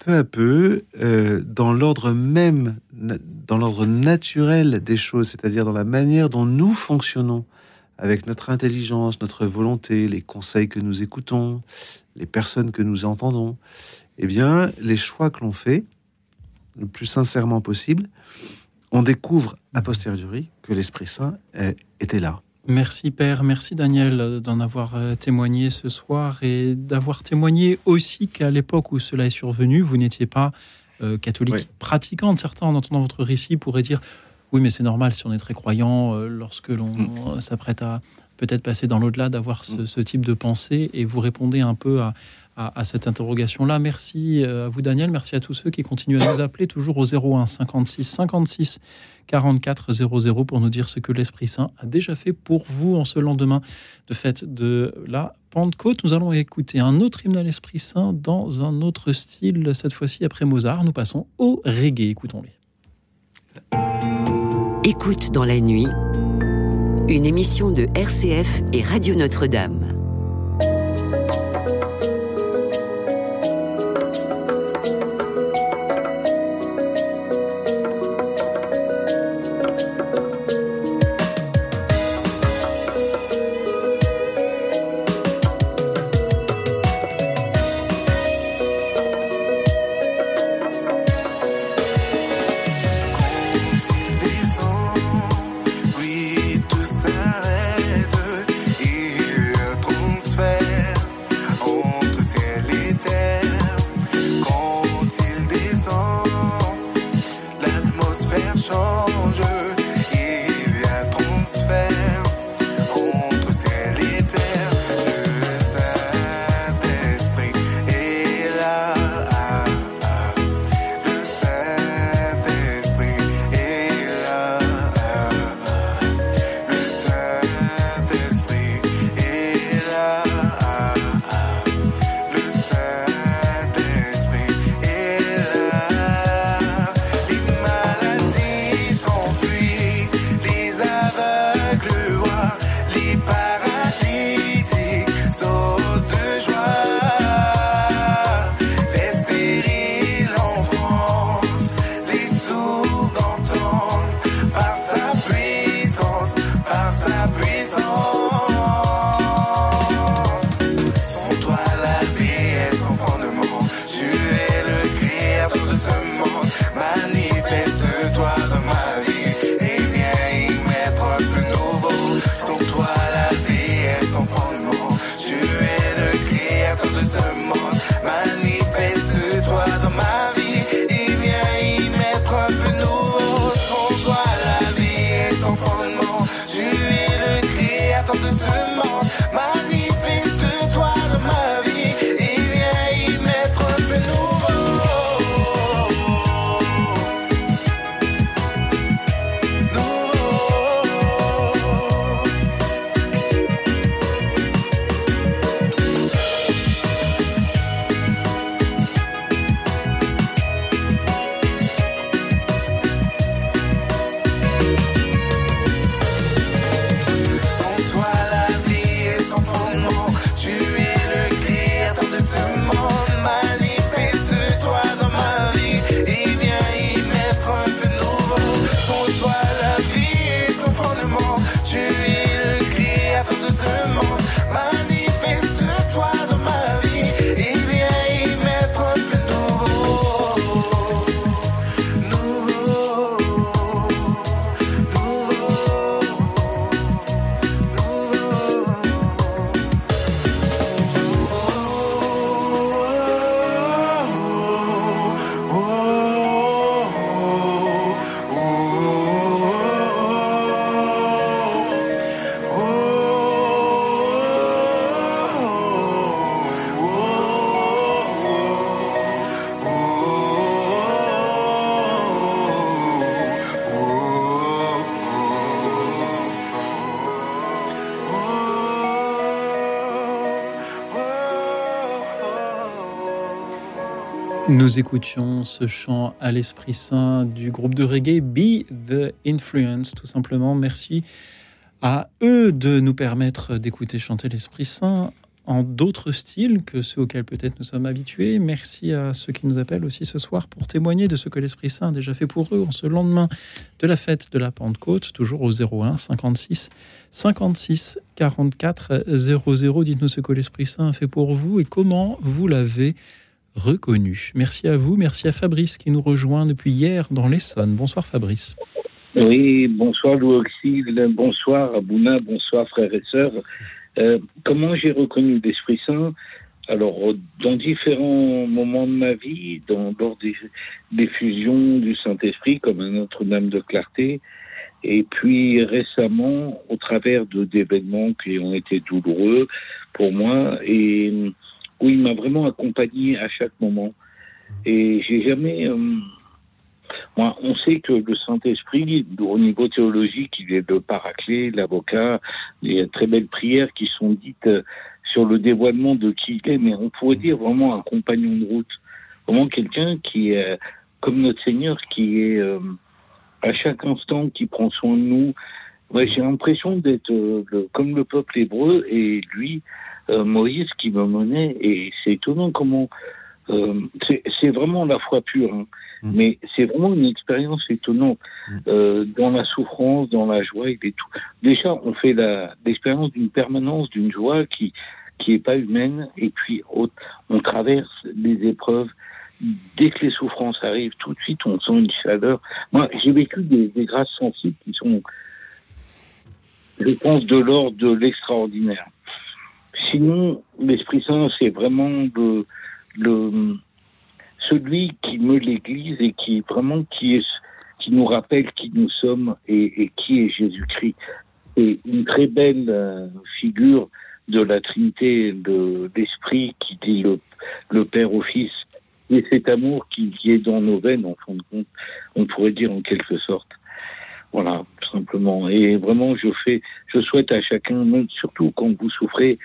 peu à peu, euh, dans l'ordre même, dans l'ordre naturel des choses, c'est-à-dire dans la manière dont nous fonctionnons, avec notre intelligence, notre volonté, les conseils que nous écoutons, les personnes que nous entendons, eh bien, les choix que l'on fait, le plus sincèrement possible, on découvre a posteriori que l'Esprit Saint était là. Merci Père, merci Daniel d'en avoir euh, témoigné ce soir et d'avoir témoigné aussi qu'à l'époque où cela est survenu, vous n'étiez pas euh, catholique pratiquante. Certains, en entendant votre récit, pourraient dire oui, mais c'est normal si on est très croyant, euh, lorsque l'on mm. s'apprête à peut-être passer dans l'au-delà, d'avoir ce, ce, type de pensée. Et vous répondez un peu à, à, cette interrogation-là. Merci euh, à vous, Daniel. Merci à tous ceux qui continuent à nous appeler, toujours au 01 56 56 44 00 pour nous dire ce que l'Esprit Saint a déjà fait pour vous en ce lendemain de fête de la Pentecôte. Nous allons écouter un autre hymne à l'Esprit Saint dans un autre style, cette fois-ci après Mozart. Nous passons au reggae. Écoutons-les. Écoute dans la nuit, une émission de RCF et Radio Notre-Dame. Nous écoutions ce chant à l'Esprit Saint du groupe de reggae Be the Influence, tout simplement. Merci à eux de nous permettre d'écouter chanter l'Esprit Saint en d'autres styles que ceux auxquels peut-être nous sommes habitués. Merci à ceux qui nous appellent aussi ce soir pour témoigner de ce que l'Esprit Saint a déjà fait pour eux en ce lendemain de la fête de la Pentecôte, toujours au 01 56 56 44 00. Dites-nous ce que l'Esprit Saint a fait pour vous et comment vous l'avez reconnu. Merci à vous, merci à Fabrice qui nous rejoint depuis hier dans l'Essonne. Bonsoir Fabrice. Oui, bonsoir Louis bonsoir Abouna, bonsoir frères et sœurs. Euh, comment j'ai reconnu l'Esprit Saint? Alors, dans différents moments de ma vie, dans, lors des, fusions du Saint-Esprit, comme un Notre-Dame de Clarté, et puis récemment, au travers d'événements qui ont été douloureux pour moi, et où il m'a vraiment accompagné à chaque moment. Et j'ai jamais. Euh, moi, on sait que le Saint-Esprit, au niveau théologique, il est le paraclet, l'avocat. Il y a très belles prières qui sont dites euh, sur le dévoilement de qui il est, mais on pourrait dire vraiment un compagnon de route. Vraiment quelqu'un qui est comme notre Seigneur, qui est euh, à chaque instant, qui prend soin de nous. Ouais, j'ai l'impression d'être comme le peuple hébreu et lui, euh, Moïse qui me menait, et c'est étonnant comment euh, c'est vraiment la foi pure, hein. mm. mais c'est vraiment une expérience étonnante mm. euh, dans la souffrance, dans la joie et tout. Déjà, on fait l'expérience d'une permanence, d'une joie qui qui est pas humaine, et puis on, traverse des épreuves. Dès que les souffrances arrivent, tout de suite, on sent une chaleur. Moi, j'ai vécu des, des grâces sensibles qui sont, je pense, de l'ordre de l'extraordinaire. Sinon, l'Esprit Saint, c'est vraiment le, le, celui qui meut l'Église et qui vraiment qui est qui nous rappelle qui nous sommes et, qui est Jésus-Christ. Et une très belle euh, figure de la Trinité, de l'Esprit qui dit le, le Père au Fils, et cet amour qui, qui, est dans nos veines, en fin de compte, on pourrait dire en quelque sorte. Voilà, tout simplement. Et vraiment, je fais, je souhaite à chacun, surtout quand vous souffrez,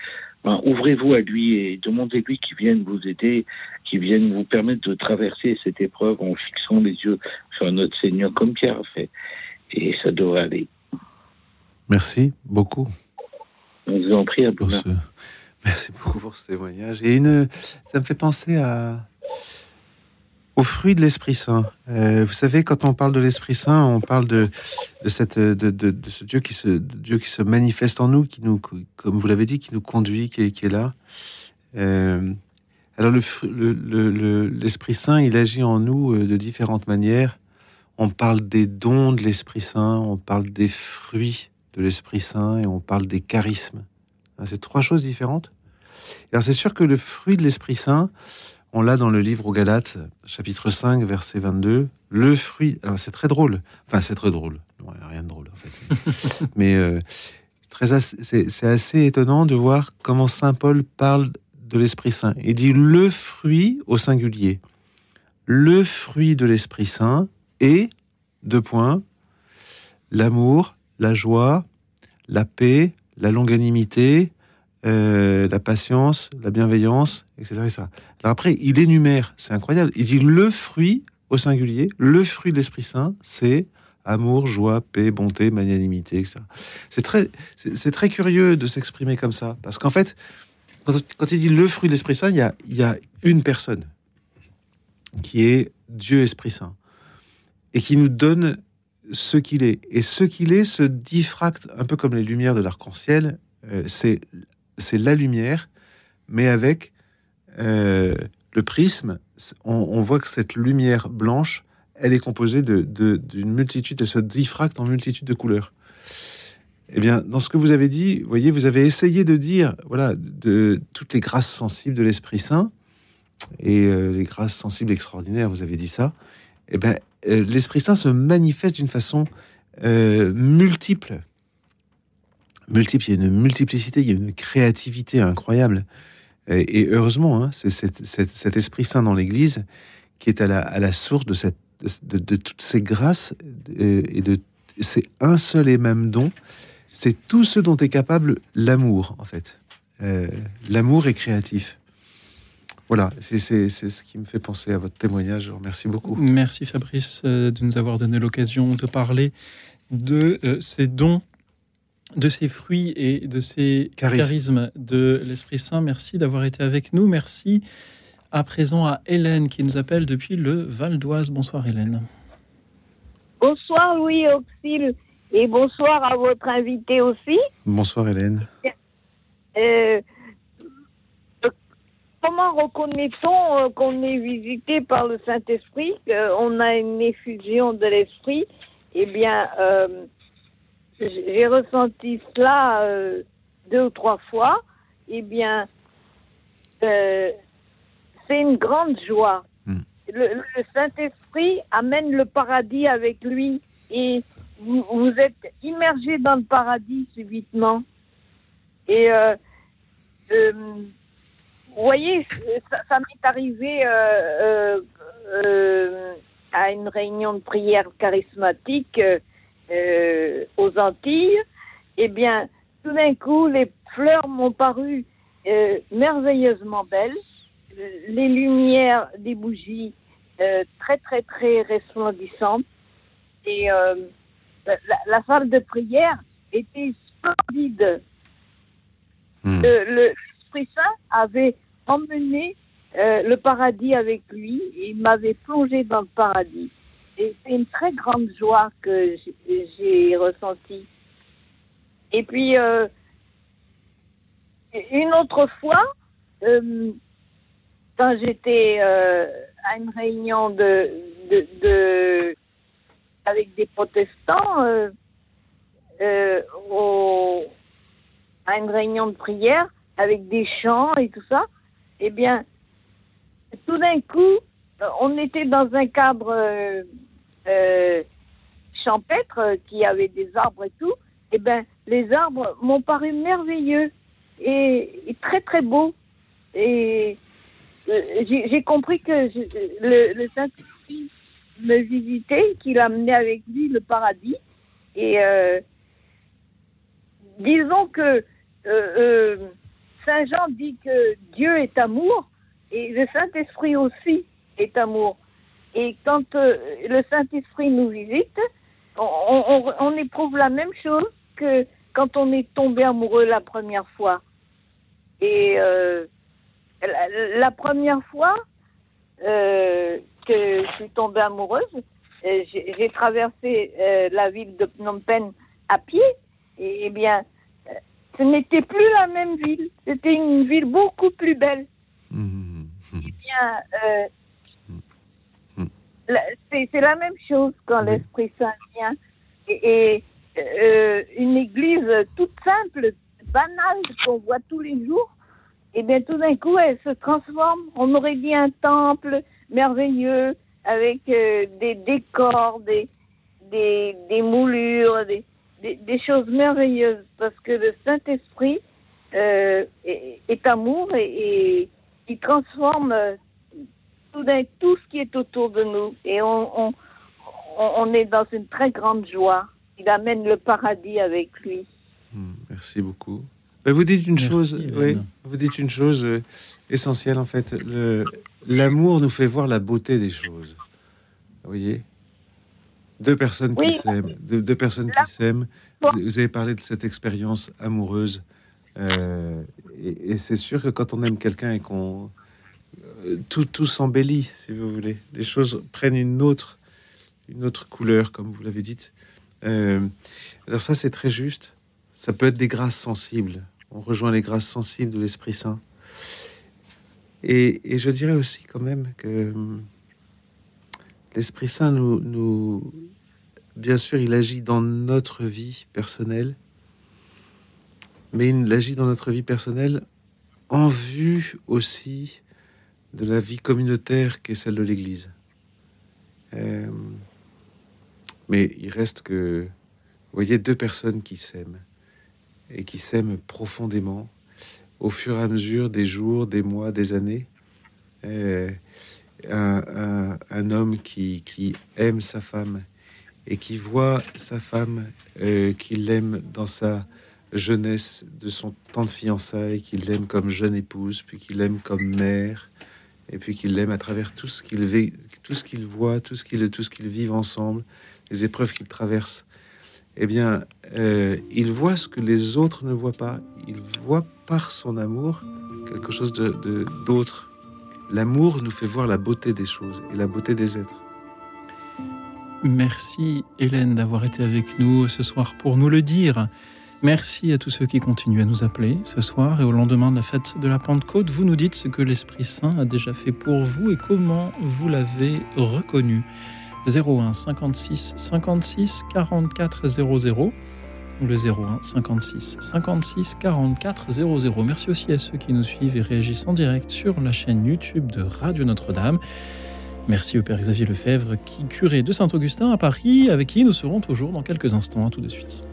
ben, ouvrez-vous à lui et demandez-lui qu'il vienne vous aider, qu'il vienne vous permettre de traverser cette épreuve en fixant les yeux sur notre Seigneur comme Pierre a fait. Et ça devrait aller. Merci beaucoup. On vous en prie, à Merci beaucoup pour ce témoignage. Et une... ça me fait penser à au fruit de l'Esprit Saint. Euh, vous savez, quand on parle de l'Esprit Saint, on parle de, de, cette, de, de, ce Dieu qui, se, Dieu qui se manifeste en nous, qui nous, comme vous l'avez dit, qui nous conduit, qui est, qui est là. Euh, alors, l'Esprit le, le, Saint, il agit en nous euh, de différentes manières. On parle des dons de l'Esprit Saint, on parle des fruits de l'Esprit Saint et on parle des charismes. C'est trois choses différentes. Alors, c'est sûr que le fruit de l'Esprit Saint, on l'a dans le livre aux Galates, chapitre 5, verset 22. Le fruit. Alors, c'est très drôle. Enfin, c'est très drôle. Non, rien de drôle, en fait. Mais euh, c'est assez étonnant de voir comment saint Paul parle de l'Esprit Saint. Il dit le fruit au singulier. Le fruit de l'Esprit Saint est, deux points, l'amour, la joie, la paix, la longanimité, euh, la patience, la bienveillance, etc., Alors après, il énumère, c'est incroyable, il dit le fruit au singulier, le fruit de l'Esprit Saint, c'est amour, joie, paix, bonté, magnanimité, etc. C'est très, très curieux de s'exprimer comme ça, parce qu'en fait, quand, il dit le fruit de l'Esprit Saint, il y, a, il y a une personne qui est Dieu Esprit Saint, et qui nous donne ce qu'il est. Et ce qu'il est se diffracte un peu comme les lumières de l'arc-en-ciel. Euh, c'est c'est la lumière, mais avec euh, le prisme, on, voit que cette lumière blanche, elle est composée d'une de, multitude, elle se diffracte en multitude de couleurs. Eh bien, dans ce que vous avez dit, vous voyez, vous avez essayé de dire, voilà, de toutes les grâces sensibles de l'Esprit Saint et euh, les grâces sensibles extraordinaires, vous avez dit ça. Eh bien, euh, l'Esprit Saint se manifeste d'une façon multiple il y a une multiplicité, il y a une créativité incroyable. Et, heureusement, hein, c'est cet, Esprit Saint dans l'Église qui est à la, source de, toutes ces grâces et de c'est un seul et même don. C'est tout ce dont est capable l'amour, en fait. Euh, l'amour est créatif. voilà, c'est ce qui me fait penser à votre témoignage. Je remercie beaucoup. Merci Fabrice de nous avoir donné l'occasion de parler de ces dons de ces fruits et de ces charismes de l'Esprit Saint. Merci d'avoir été avec nous. Merci à présent à Hélène qui nous appelle depuis le Val d'Oise. Bonsoir Hélène. Bonsoir Louis Auxil et bonsoir à votre invité aussi. Bonsoir Hélène. Euh, comment reconnaît-on euh, qu'on est visité par le Saint-Esprit, qu'on a une effusion de l'Esprit? Eh bien, euh, j'ai ressenti cela euh, deux ou trois fois, eh bien, euh, c'est une grande joie. Hmm. Le, Saint-Esprit amène le paradis avec lui et vous, vous, êtes immergé dans le paradis subitement. Et euh, vous voyez, ça, ça m'est arrivé à une réunion de prière charismatique euh, aux Antilles, eh bien, tout d'un coup, les fleurs m'ont paru euh, merveilleusement belles, les lumières des bougies euh, très, très, très resplendissantes, et la, salle de prière était splendide. Hmm. L'Esprit Saint avait emmené le paradis avec lui et il m'avait plongé dans le paradis. C'est une très grande joie que j'ai ressentie. Et puis, euh, une autre fois, euh, quand j'étais euh, à une réunion de, de, avec des protestants, au, à une réunion de prière, avec des chants et tout ça, eh bien, tout d'un coup, on était dans un cadre euh, champêtre euh, qui avait des arbres et tout, eh ben les arbres m'ont paru merveilleux et, très très beaux. Et euh, j'ai compris que le, Saint-Esprit me visitait, qu'il amenait avec lui le paradis. Et disons que Saint Jean dit que Dieu est amour et le Saint-Esprit aussi est amour. Et quand euh, le Saint-Esprit nous visite, on, éprouve la même chose que quand on est tombé amoureux la première fois. Et euh, la, première fois euh, que je suis tombée amoureuse, j'ai traversé la ville de Phnom Penh à pied. Et, eh bien, ce n'était plus la même ville. C'était une ville beaucoup plus belle. Mmh. Eh bien, c'est la même chose quand l'Esprit Saint vient. Et, euh, une église toute simple, banale, qu'on voit tous les jours, et bien tout d'un coup, elle se transforme. On aurait dit un temple merveilleux avec euh, des décors, des, des, moulures, des, des, choses merveilleuses, parce que le Saint-Esprit euh, est, amour et, et il transforme soudain tout ce qui est autour de nous et on, on, on est dans une très grande joie. Il amène le paradis avec lui. Hmm, merci beaucoup. Vous dites une chose, oui, vous dites une chose euh, essentielle en fait. L'amour nous fait voir la beauté des choses. Vous voyez, deux personnes qui s'aiment, deux, personnes qui s'aiment. Vous avez parlé de cette expérience amoureuse, euh, et c'est sûr que quand on aime quelqu'un et qu'on tout, tout s'embellit, si vous voulez. Les choses prennent une autre, une autre couleur, comme vous l'avez dit. Euh, alors ça, c'est très juste. Ça peut être des grâces sensibles. On rejoint les grâces sensibles de l'Esprit Saint. Et, je dirais aussi quand même que hum, l'Esprit Saint nous, bien sûr, il agit dans notre vie personnelle, mais il agit dans notre vie personnelle en vue aussi de la vie communautaire qu'est celle de l'Église. Euh, mais il reste que, vous voyez, deux personnes qui s'aiment et qui s'aiment profondément au fur et à mesure des jours, des mois, des années. Euh, un, homme qui, aime sa femme et qui voit sa femme, euh, qu'il aime dans sa jeunesse, de son temps de fiançailles, qu'il l'aime comme jeune épouse, puis qu'il l'aime comme mère, et puis qu'il l'aime à travers tout ce qu'il vit, tout ce qu'il voit, tout ce qu'il tout ce qu'ils vivent ensemble, les épreuves qu'ils traversent. Eh bien, euh, il voit ce que les autres ne voient pas. Il voit par son amour quelque chose de d'autre. L'amour nous fait voir la beauté des choses et la beauté des êtres. Merci Hélène d'avoir été avec nous ce soir pour nous le dire. Merci à tous ceux qui continuent à nous appeler ce soir et au lendemain de la fête de la Pentecôte. Vous nous dites ce que l'Esprit Saint a déjà fait pour vous et comment vous l'avez reconnu. 01 56 56 44 00 le 01 56 56 44 00. Merci aussi à ceux qui nous suivent et réagissent en direct sur la chaîne YouTube de Radio Notre-Dame. Merci au Père Xavier Lefebvre, qui curé de Saint-Augustin à Paris, avec qui nous serons toujours dans quelques instants. À tout de suite.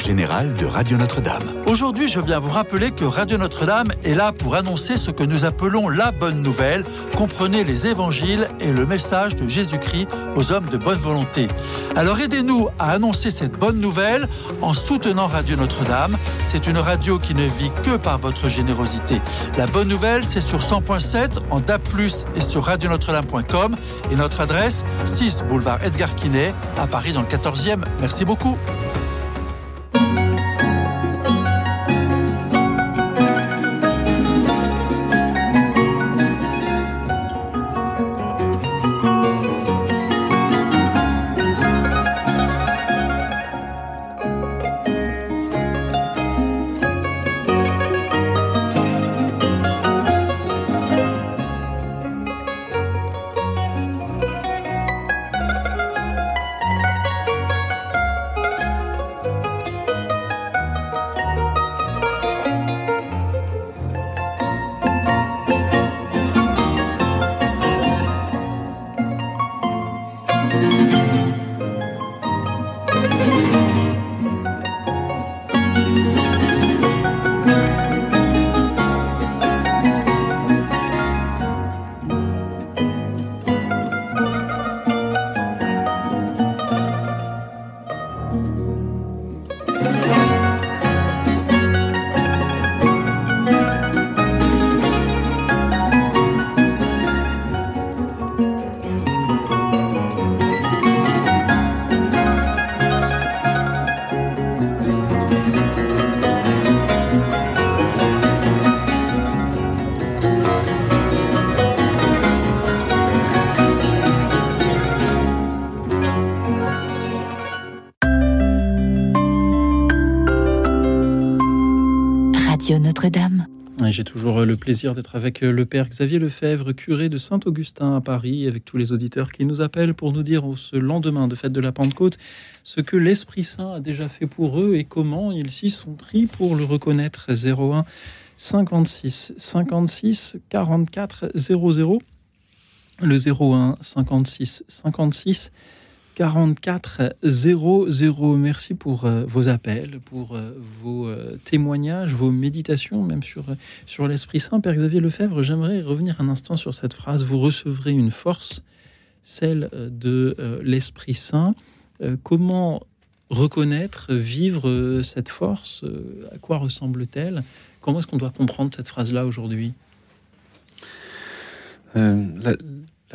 Général de Radio Notre-Dame. Aujourd'hui, je viens vous rappeler que Radio Notre-Dame est là pour annoncer ce que nous appelons la bonne nouvelle. Comprenez les évangiles et le message de Jésus-Christ aux hommes de bonne volonté. Alors aidez-nous à annoncer cette bonne nouvelle en soutenant Radio Notre-Dame. C'est une radio qui ne vit que par votre générosité. La bonne nouvelle, c'est sur 100.7 en DAP+, et sur radionotre-dame.com et notre adresse 6 boulevard Edgar Quinet à Paris dans le 14e. Merci beaucoup. J'ai toujours le plaisir d'être avec le Père Xavier Lefebvre, curé de Saint-Augustin à Paris, avec tous les auditeurs qui nous appellent pour nous dire ce lendemain de fête de la Pentecôte ce que l'Esprit Saint a déjà fait pour eux et comment ils s'y sont pris pour le reconnaître. 01 56 56 44 00 le 01 56 56 44 00. Merci pour euh, vos appels, pour euh, vos euh, témoignages, vos méditations, même sur, sur l'Esprit Saint. Père Xavier Lefebvre, j'aimerais revenir un instant sur cette phrase. Vous recevrez une force celle de l'Esprit Saint. comment reconnaître, vivre cette force À quoi ressemble-t-elle? Comment est-ce qu'on doit comprendre cette phrase-là aujourd'hui?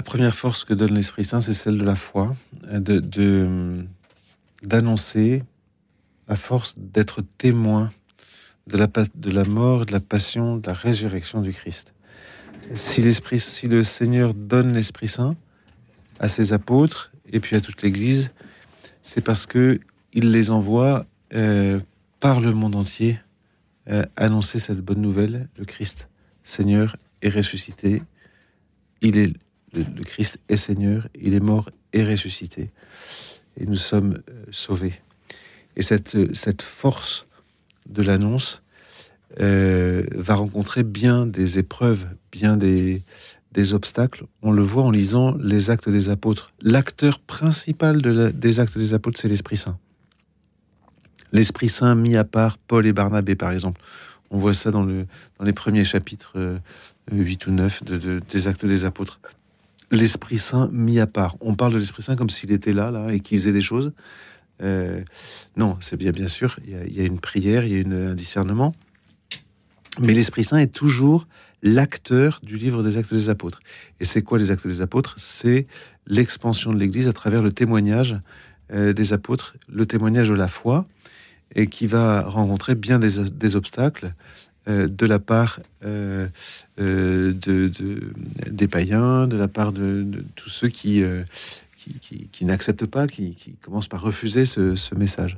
Première force que donne l'Esprit Saint, c'est celle de la foi, d'annoncer la force d'être témoin de la, la mort, de la passion, de la résurrection du Christ. Si le Seigneur donne l'Esprit Saint à ses apôtres et puis à toute l'Église, c'est parce que il les envoie euh, par le monde entier euh, annoncer cette bonne nouvelle. Le Christ Seigneur est ressuscité. Il est le, Christ est Seigneur. Il est mort et ressuscité. Et nous sommes euh, sauvés. Et cette, cette force de l'annonce euh, va rencontrer bien des épreuves, bien des, des obstacles. On le voit en lisant les actes des apôtres. L'acteur principal de des actes des apôtres, c'est l'Esprit Saint. L'Esprit Saint mis à part Paul et Barnabé, par exemple. On voit ça dans, le, dans les premiers chapitres 8 euh, ou 9 de, des actes des apôtres. L'Esprit Saint mis à part. On parle de l'Esprit Saint comme s'il était là, là, et qu'il faisait des choses. Euh, non, c'est bien, bien sûr, il y, a, une prière, il y a un discernement, mais l'Esprit Saint est toujours l'acteur du livre des actes des apôtres. Et c'est quoi les actes des apôtres? C'est l'expansion de l'Église à travers le témoignage euh, des apôtres, le témoignage de la foi, et qui va rencontrer bien des, obstacles euh, de la part de, des païens, de la part de, tous ceux qui, qui, n'acceptent pas, qui, qui, commencent par refuser ce, message.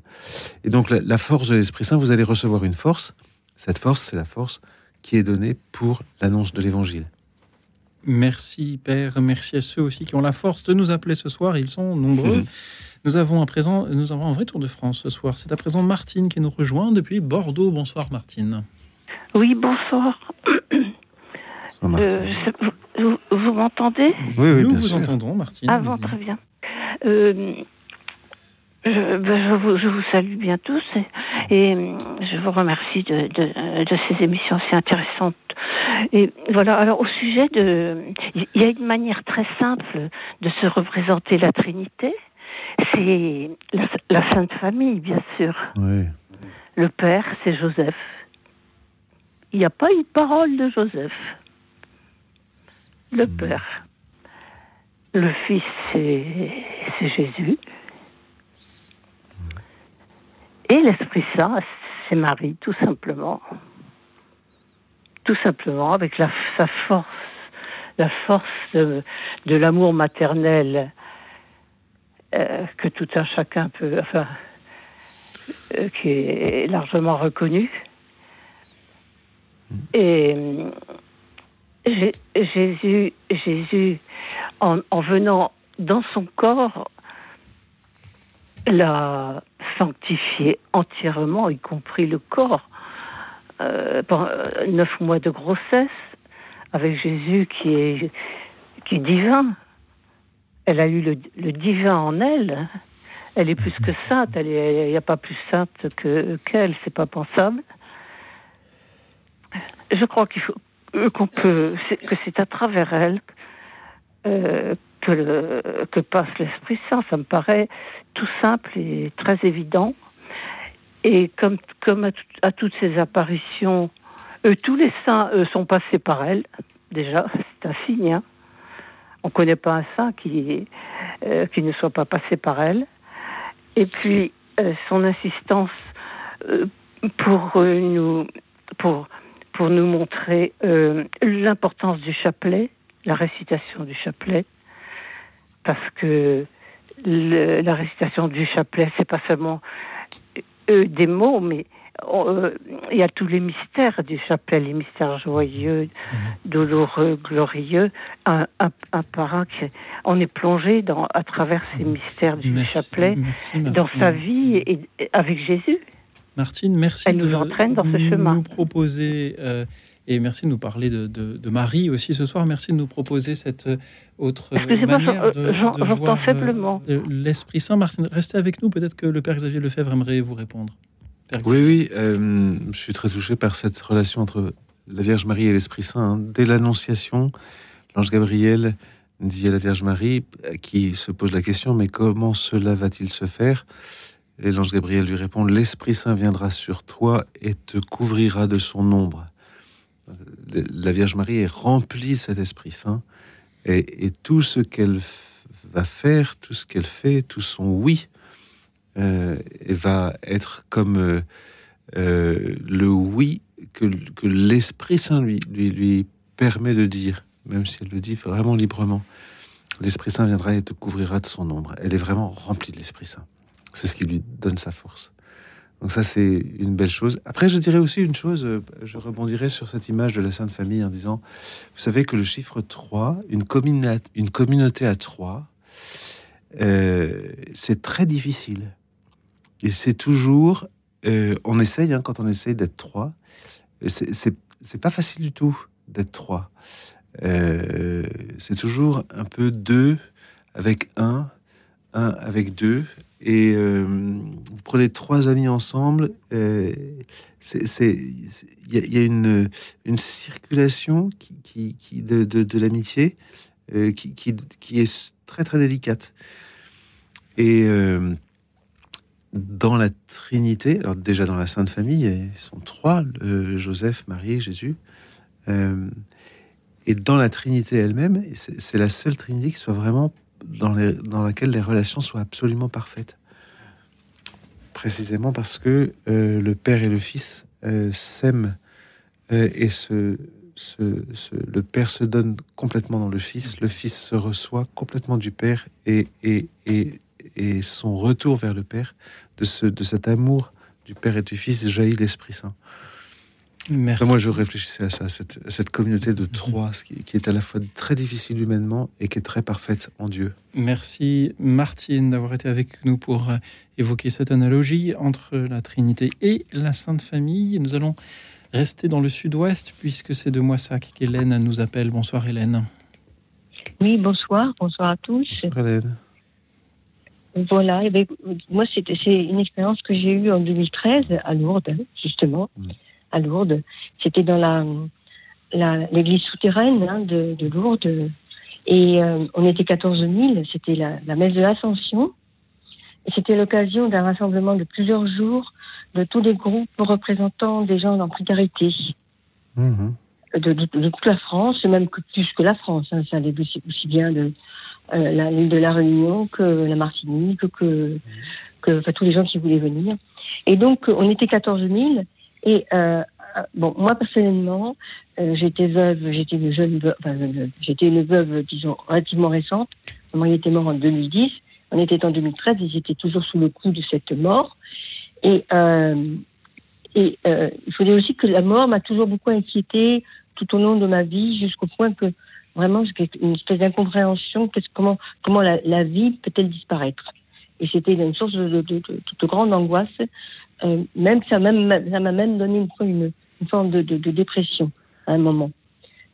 Et donc la, force de l'Esprit Saint, vous allez recevoir une force. Cette force, c'est la force qui est donnée pour l'annonce de l'Évangile. Merci Père, merci à ceux aussi qui ont la force de nous appeler ce soir, ils sont nombreux. Nous avons, à présent, nous avons un vrai tour de France ce soir. C'est à présent Martine qui nous rejoint depuis Bordeaux. Bonsoir Martine. Oui, bonsoir. Euh, vous, m'entendez Oui, nous vous entendons, Martine. Ah bon, très bien. Euh, ben, je, vous, je, vous, salue bien tous et, je vous remercie de, de, ces émissions si intéressantes. Et voilà, alors au sujet de... Il y a une manière très simple de se représenter la Trinité, c'est la, la, Sainte Famille, bien sûr. Oui. Le Père, c'est Joseph. Il n'y a pas une parole de Joseph le mm. Père. Le Fils, c'est Jésus. Et l'Esprit Saint, c'est Marie, tout simplement. Tout simplement, avec la, sa force, la force de, l'amour maternel euh, que tout un chacun peut, enfin, euh, qui est largement reconnu. Et Jésus, Jésus en, venant dans son corps, l'a sanctifié entièrement, y compris le corps. Euh, pendant neuf mois de grossesse, avec Jésus qui est, qui est divin. Elle a eu le, divin en elle. Elle est plus que sainte. Il n'y a pas plus sainte que qu'elle. C'est pas pensable. Je crois qu'il faut euh, qu'on peut, que c'est à travers elle euh, que, que passe l'Esprit Saint. Ça me paraît tout simple et très évident. Et comme, comme à, toutes ces apparitions, euh, tous les saints sont passés par elle. Déjà, c'est un signe. Hein. On ne connaît pas un saint qui, qui ne soit pas passé par elle. Et puis, son insistance pour nous, pour pour nous montrer euh, l'importance du chapelet, la récitation du chapelet, parce que la récitation du chapelet, c'est pas seulement euh, des mots, mais euh, il y a tous les mystères du chapelet, les mystères joyeux, mhm. douloureux, glorieux, un, par un. on est plongé dans, à travers ces mystères du chapelet dans sa vie et avec Jésus. Martine, merci Elle nous entraîne dans ce chemin. nous proposer, euh, et merci de nous parler de, Marie aussi ce soir, merci de nous proposer cette euh, autre manière de, de voir. Euh, l'Esprit Saint. Martine, restez avec nous, peut-être que le Père Xavier Lefebvre aimerait vous répondre. Oui, oui, je suis très touché par cette relation entre la Vierge Marie et l'Esprit Saint. Hein. Dès l'Annonciation, l'ange Gabriel dit à la Vierge Marie, qui se pose la question, mais comment cela va-t-il se faire? Et l'ange Gabriel lui répond, l'Esprit Saint viendra sur toi et te couvrira de son ombre. La Vierge Marie est remplie de cet Esprit Saint, et, tout ce qu'elle va faire, tout ce qu'elle fait, tout son oui, euh, va être comme euh, euh, le oui que, que l'Esprit Saint lui, lui, lui permet de dire même si elle le dit vraiment librement. L'Esprit Saint viendra et te couvrira de son ombre. Elle est vraiment remplie de l'Esprit Saint. C'est ce qui lui donne sa force. Donc ça, c'est une belle chose. Après, je dirais aussi une chose, euh, je rebondirai sur cette image de la Sainte Famille en disant, vous savez que le chiffre 3, une, communauté à 3, euh, c'est très difficile. Et c'est toujours, euh, on essaye, hein, quand on essaye d'être 3, c'est pas facile du tout d'être 3. Euh, c'est toujours un peu deux avec un, un avec deux. Et euh, vous prenez trois amis ensemble, euh, il y, a une, une circulation qui, qui, de, de, l'amitié qui, qui, est très très délicate. Et dans la Trinité, alors déjà dans la Sainte Famille, ils sont trois Joseph, Marie, Jésus. Et dans la Trinité elle-même, c'est la seule Trinité qui soit vraiment dans, laquelle les relations soient absolument parfaites. Précisément parce que euh, le Père et le Fils euh, s'aiment euh, et le Père se donne complètement dans le Fils, le Fils se reçoit complètement du Père et, son retour vers le Père, de cet amour du Père et du Fils, jaillit l'Esprit Saint. Moi, je réfléchissais à ça, cette, cette communauté de trois, qui, qui, est à la fois très difficile humainement et qui est très parfaite en Dieu. Merci Martine d'avoir été avec nous pour euh, évoquer cette analogie entre la Trinité et la Sainte Famille. Nous allons rester dans le sud-ouest puisque c'est de Moissac qu'Hélène nous appelle. Bonsoir Hélène. Oui, bonsoir, bonsoir à tous. Bonsoir Hélène. Voilà, et eh moi c'est une expérience que j'ai eue en 2013 à Lourdes, justement. Mm à Lourdes. C'était dans la, l'église souterraine hein, de, Lourdes. Et euh, on était 14 000, c'était la, messe de l'Ascension. Et c'était l'occasion d'un rassemblement de plusieurs jours de tous les groupes représentant des gens en précarité. Mmh. De, toute la France, même que, plus que la France. Hein, ça allait aussi, bien de euh, l'île de la Réunion que la Martinique, que, que tous les gens qui voulaient venir. Et donc, on était 14 000. Et euh, bon, moi personnellement, euh, j'étais veuve, j'étais une jeune veuve, enfin, j'étais une veuve, disons, relativement récente. Mon mari était mort en 2010. On était en 2013 et j'étais toujours sous le coup de cette mort. Et, euh, et euh, il faut dire aussi que la mort m'a toujours beaucoup inquiétée tout au long de ma vie, jusqu'au point que vraiment, j'ai une espèce d'incompréhension. Comment, comment la, la vie peut-elle disparaître Et c'était une source de, de, de, de, grande angoisse euh, même ça m'a même, même donné une, forme de, de, de, dépression à un moment.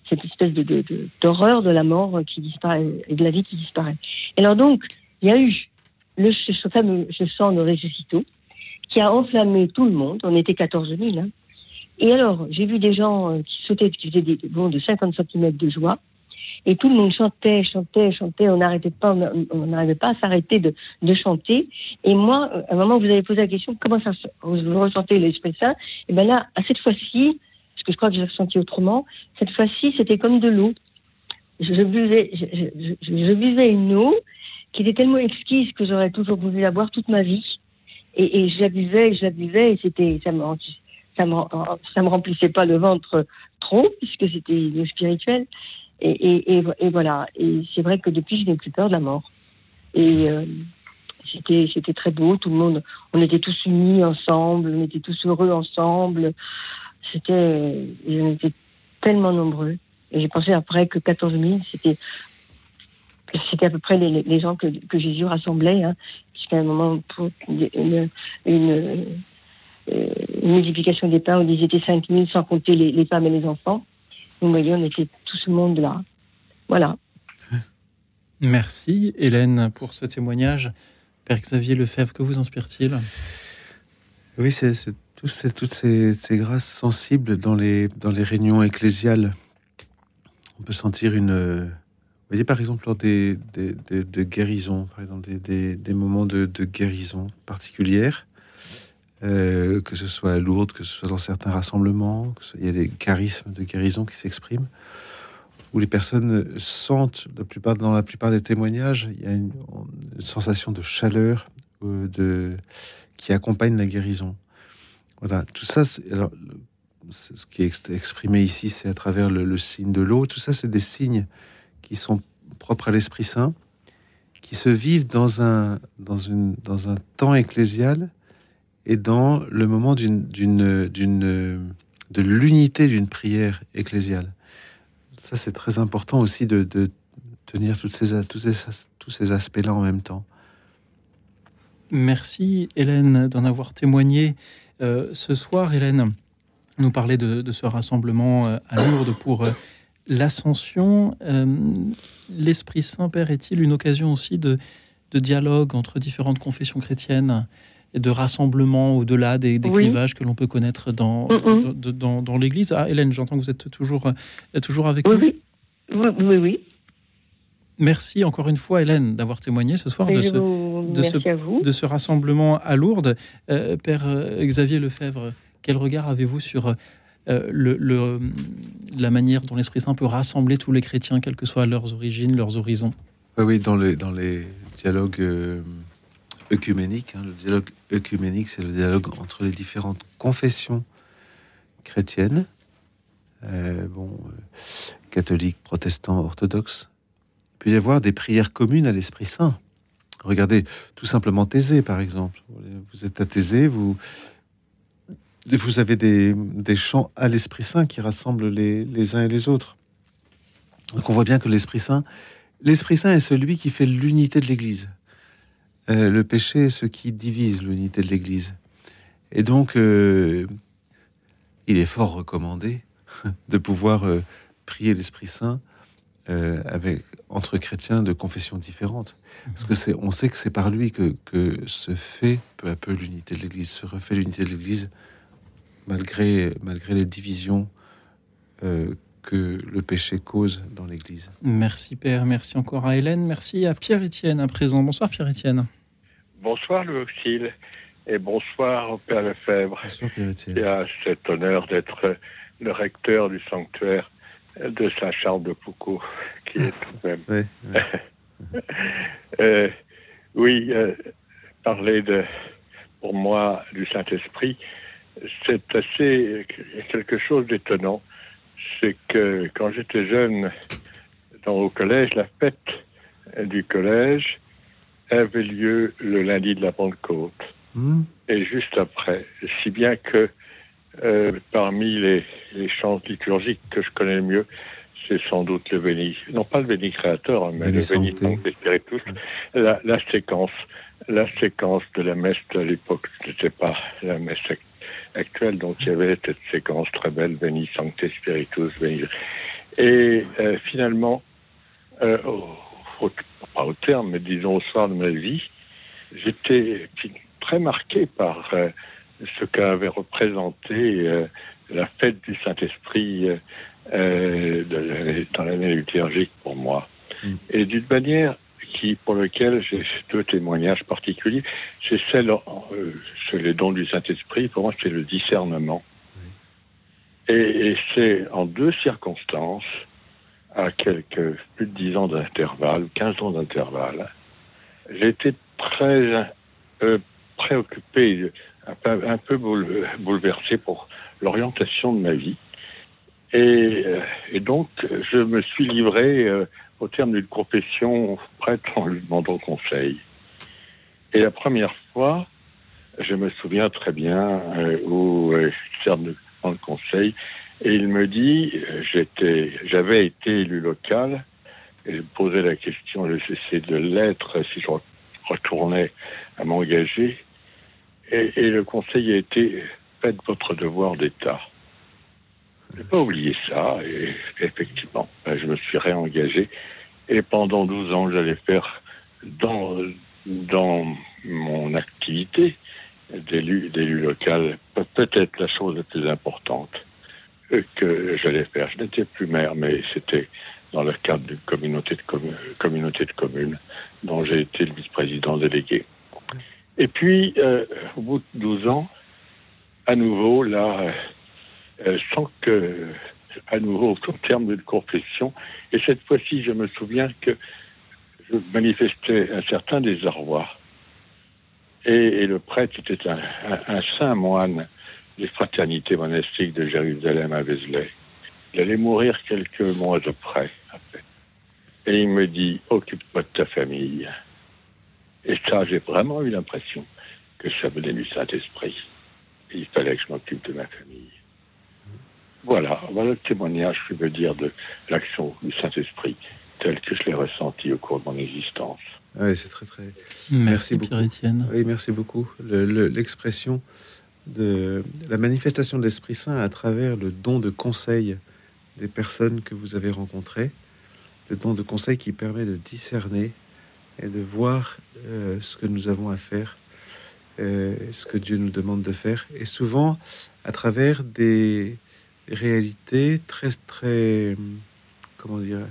Cette espèce de, d'horreur de, la mort qui disparaît et de la vie qui disparaît. Et alors donc, il y a eu le, ce fameux ce sang de ressuscito qui a enflammé tout le monde. On était 14 000. Hein. Et alors, j'ai vu des gens euh, qui sautaient, qui faisaient des bonds de 50 cm de joie. Et tout le monde chantait, chantait, chantait. On n'arrêtait pas, on n'arrivait pas à s'arrêter de, chanter. Et moi, à un moment, vous avez posé la question, comment ça, vous ressentez l'Esprit Saint Et ben là, à cette fois-ci, parce que je crois que j'ai ressenti autrement, cette fois-ci, c'était comme de l'eau. Je, buvais, je, buvais une eau qui était tellement exquise que j'aurais toujours voulu la boire toute ma vie. Et, et je la je la et c'était, ça me, ça me, ça me remplissait pas le ventre trop, puisque c'était spirituel. Et, voilà. Et c'est vrai que depuis, je n'ai plus peur de la mort. Et euh, c'était, très beau. Tout le monde, on était tous unis ensemble, on était tous heureux ensemble. C'était, on était tellement nombreux. Et j'ai pensé après que 14 000, c'était, c'était à peu près les, gens que, Jésus rassemblait, hein, puisqu'à un moment, pour une, une, multiplication des pains, on disait étaient 5 000 sans compter les, les femmes et les enfants. Vous voyez, on était tout ce monde-là. Voilà. Merci Hélène pour ce témoignage. Père Xavier Lefebvre, que vous inspire-t-il? Oui, c'est toutes ces, grâces sensibles dans les, dans les réunions ecclésiales. On peut sentir une, voyez, par exemple, lors des, de guérisons, par exemple, des, moments de, guérison particulières, euh, que ce soit à que ce soit dans certains rassemblements, il y a des charismes de guérison qui s'expriment, où les personnes sentent, dans la plupart des témoignages, il y a une, sensation de chaleur euh, qui accompagne la guérison. Voilà, tout ça, alors, ce qui est exprimé ici, c'est à travers le, signe de l'eau. Tout ça, c'est des signes qui sont propres à l'Esprit Saint, qui se vivent dans un temps ecclésial et dans le moment d'une, d'une, d'une, de l'unité d'une prière ecclésiale. Ça, c'est très important aussi de, de tenir toutes ces, tous ces, tous ces aspects-là en même temps. Merci Hélène d'en avoir témoigné euh, ce soir. Hélène, nous parler de, ce rassemblement euh, à Lourdes pour euh, l'ascension. L'Esprit Saint Père est-il une occasion aussi de, dialogue entre différentes confessions chrétiennes? De rassemblement au-delà des, des clivages que l'on peut connaître dans, dans, dans, l'Église Ah, Hélène, j'entends que vous êtes toujours, toujours avec nous. Oui, oui, oui. Merci encore une fois, Hélène, d'avoir témoigné ce soir de ce, de, ce, de ce, rassemblement à Lourdes. Père Xavier Lefebvre, quel regard avez-vous sur euh, le, la manière dont l'Esprit Saint peut rassembler tous les chrétiens, quelles que soient leurs origines, leurs horizons? Oui, dans les, dans les dialogues euh, œcuméniques, hein, le dialogue œcuménique, c'est le dialogue entre les différentes confessions chrétiennes, euh, bon, catholiques, protestants, orthodoxes. Il peut y avoir des prières communes à l'Esprit Saint. Regardez, tout simplement Thésée, par exemple. Vous êtes à Thésée, vous, vous avez des, chants à l'Esprit Saint qui rassemblent les, uns et les autres. Donc on voit bien que l'Esprit Saint, l'Esprit Saint est celui qui fait l'unité de l'Église. Euh, le péché est ce qui divise l'unité de l'Église. Et donc, euh, il est fort recommandé de pouvoir euh, prier l'Esprit Saint avec entre chrétiens de confessions différentes, parce que c'est, on sait que c'est par lui que, que se fait peu à peu l'unité de l'Église, se refait l'unité de l'Église malgré, malgré les divisions que le péché cause dans l'Église. Merci Père, merci encore à Hélène, merci à Pierre-Étienne à présent. Bonsoir Pierre-Étienne. Bonsoir Louis et bonsoir au Père Lefebvre. Bonsoir Pierre-Étienne. Qui a cet honneur d'être le recteur du sanctuaire de Saint-Charles de Foucault, qui est tout de même. Euh, oui, euh, parler de, pour moi du Saint-Esprit, c'est assez quelque chose d'étonnant. C'est que quand j'étais jeune, dans, au collège, la fête du collège avait lieu le lundi de la Pentecôte. Hmm. Et juste après, si bien que euh, parmi les, les, chants liturgiques que je connais le mieux, c'est sans doute le béni, non pas le béni créateur, mais le béni spiritus, la, la séquence, la séquence de la messe de l'époque, n'était pas la messe actuelle. Donc il y avait cette séquence très belle, Veni Sancte Spiritus, Et euh, finalement, euh, pas au terme, mais disons au soir de ma vie, j'étais très marqué par euh, ce qu'avait représenté la fête du Saint-Esprit dans l'année liturgique pour moi. Mm. Et d'une manière qui, pour lequel j'ai deux témoignages particuliers. C'est celle euh, sur les dons du Saint-Esprit. Pour moi, c'est le discernement. Et, c'est en deux circonstances, à quelques plus de dix ans d'intervalle, 15 ans d'intervalle, été très euh, préoccupé, un peu, un peu bouleversé pour l'orientation de ma vie. Et, euh, et, donc, je me suis livré au terme d'une confession prêtre en lui demandant conseil. Et la première fois, je me souviens très bien euh, où euh, de conseil, et il me dit, euh, j'étais, j'avais été élu local, et je posais la question, je cessais de l'être si je retournais à m'engager, et, et, le conseil a été, faites votre devoir d'État. Je n'ai pas oublié ça, et effectivement, ben, je me suis réengagé. Et pendant 12 ans, j'allais faire dans, dans mon activité d'élu, d'élu local, peut-être la chose la plus importante que j'allais faire. Je n'étais plus maire, mais c'était dans le cadre d'une communauté de, communauté de communes dont j'ai été le vice-président délégué. Et puis, euh, au bout de 12 ans, à nouveau, là, euh, sans que, à nouveau, au terme de confession, et cette fois-ci, je me souviens que je manifestais un certain désarroi. Et, le prêtre était un, saint moine des fraternités monastiques de Jérusalem à Vézelay. Il allait mourir quelques mois après. Et il me dit, occupe-toi de ta famille. Et ça, j'ai vraiment eu l'impression que ça venait du Saint-Esprit. Il fallait que je m'occupe de ma famille. Voilà, voilà le témoignage, je veux dire, de l'action du Saint-Esprit tel que je l'ai ressenti au cours de mon existence. Oui, c'est très très. Merci, beaucoup. Étienne. Oui, merci beaucoup. L'expression de la manifestation de l'Esprit Saint à travers le don de conseil des personnes que vous avez rencontrées, le don de conseil qui permet de discerner et de voir euh, ce que nous avons à faire, euh, ce que Dieu nous demande de faire, et souvent à travers des réalités très très comment dire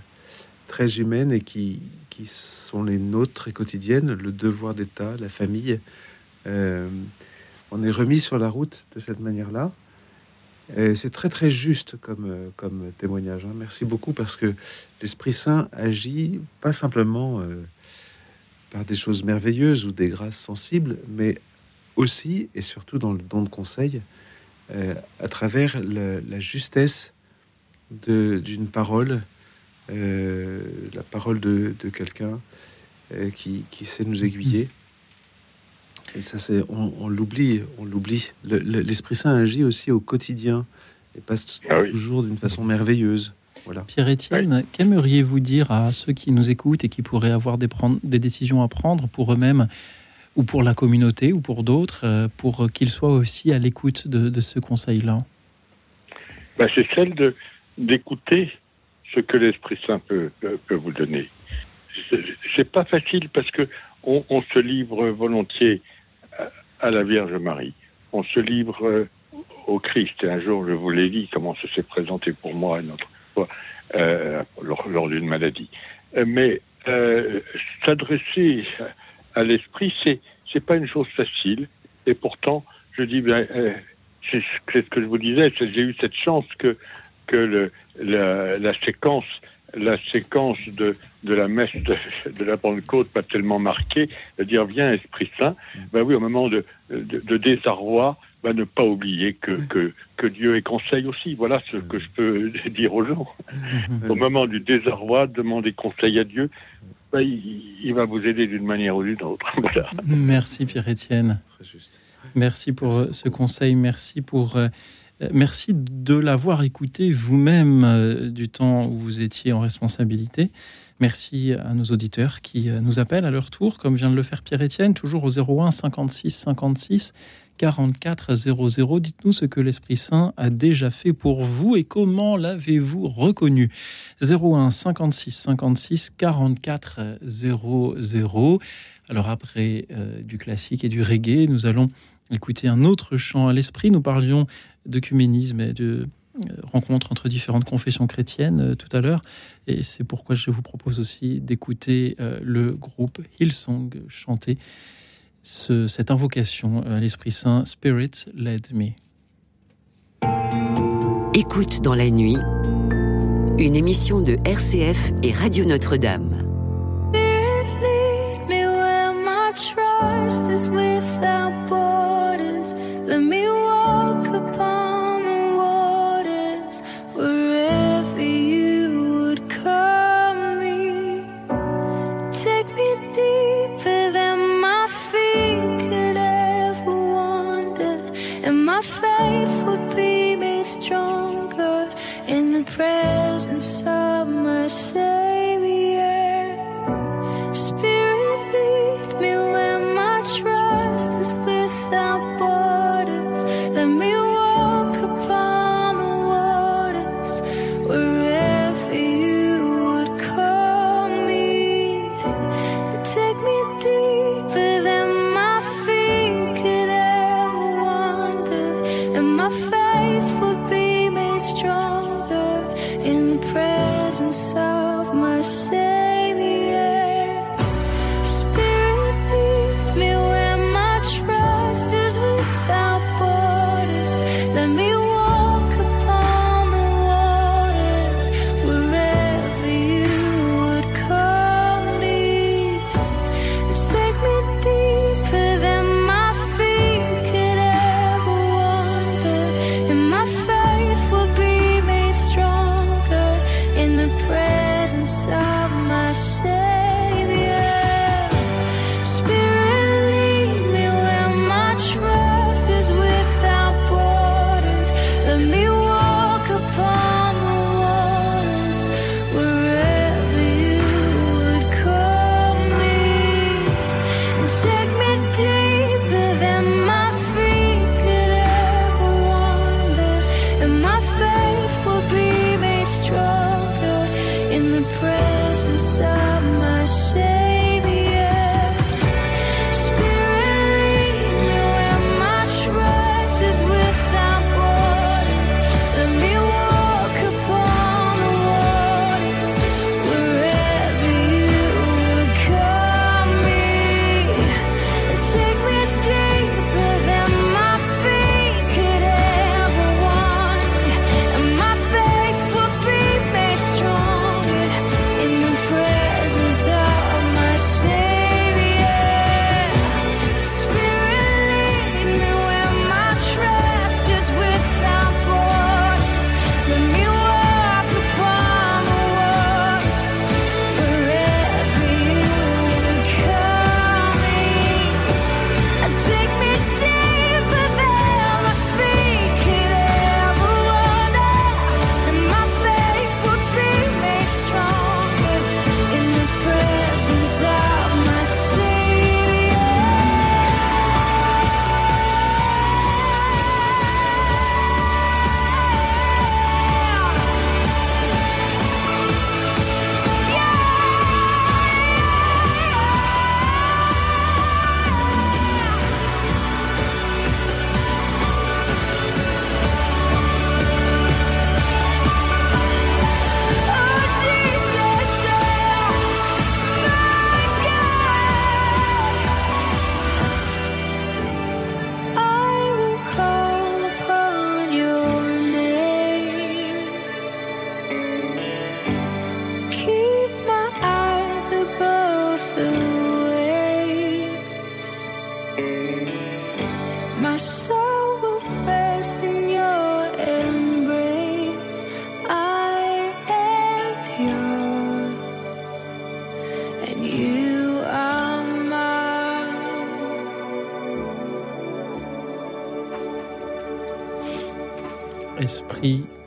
très humaines et qui, qui sont les nôtres et quotidiennes, le devoir d'État, la famille. Euh, on est remis sur la route de cette manière-là. C'est très très juste comme, comme témoignage. Hein. Merci beaucoup parce que l'Esprit Saint agit pas simplement euh, par des choses merveilleuses ou des grâces sensibles, mais aussi et surtout dans le don de conseil, euh, à travers la justesse d'une parole, euh, la parole de, de quelqu'un qui, qui, sait nous aiguiller. Et ça, c'est on, l'oublie, on l'oublie. L'Esprit Saint agit aussi au quotidien et passe ah toujours d'une façon merveilleuse. Voilà. Pierre-Étienne, qu'aimeriez-vous dire à ceux qui nous écoutent et qui pourraient avoir des, des décisions à prendre pour eux-mêmes ou pour la communauté ou pour d'autres, euh, pour qu'ils soient aussi à l'écoute de, ce conseil-là ben, C'est celle d'écouter ce que l'Esprit Saint peut, peut vous donner. C'est pas facile parce que on, se livre volontiers à la Vierge Marie. On se livre euh, au Christ. Et un jour, je vous l'ai dit, comment ça s'est présenté pour moi une autre euh, lors, d'une maladie. Euh, mais s'adresser à l'esprit, c'est c'est pas une chose facile. Et pourtant, je dis, ben, c'est ce que je vous disais, j'ai eu cette chance que que le, la, la séquence la séquence de, de la messe de, la Pentecôte pas tellement marquée, de dire viens Esprit Saint, ben oui, au moment de, de, désarroi, ben ne pas oublier que, que, que, Dieu est conseil aussi. Voilà ce que je peux dire aux gens. Au moment du désarroi, demander conseil à Dieu, il, va vous aider d'une manière ou d'une autre. Merci Pierre-Étienne. Merci pour ce conseil, merci pour euh, euh, merci de l'avoir écouté vous-même euh, du temps où vous étiez en responsabilité. Merci à nos auditeurs qui euh, nous appellent à leur tour, comme vient de le faire Pierre-Étienne, toujours au 01 56 56 44 00. Dites-nous ce que l'Esprit Saint a déjà fait pour vous et comment l'avez-vous reconnu? 01 56 56 44 00. Alors après du classique et du reggae, nous allons écouter un autre chant à l'esprit. Nous parlions d'œcuménisme et de euh, rencontres entre différentes confessions chrétiennes euh, tout à l'heure. Et c'est pourquoi je vous propose aussi d'écouter euh, le groupe Hillsong chanter cette invocation à l'Esprit Saint, Spirit Led Me. Écoute dans la nuit, une émission de RCF et Radio Notre-Dame.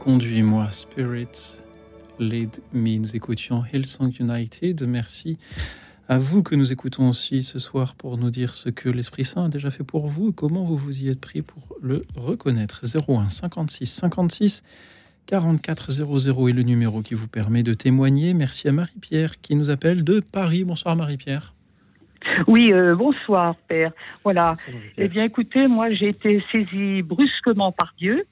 Conduis-moi, Spirit, lead me. Nous écoutions Hillsong United. Merci à vous que nous écoutons aussi ce soir pour nous dire ce que l'Esprit Saint a déjà fait pour vous et comment vous vous y êtes pris pour le reconnaître? 01 56 56 44 00 est le numéro qui vous permet de témoigner. Merci à Marie-Pierre qui nous appelle de Paris. Bonsoir Marie-Pierre. Oui, euh, bonsoir Père. Voilà. eh bien écoutez, moi j'ai été saisie brusquement par Dieu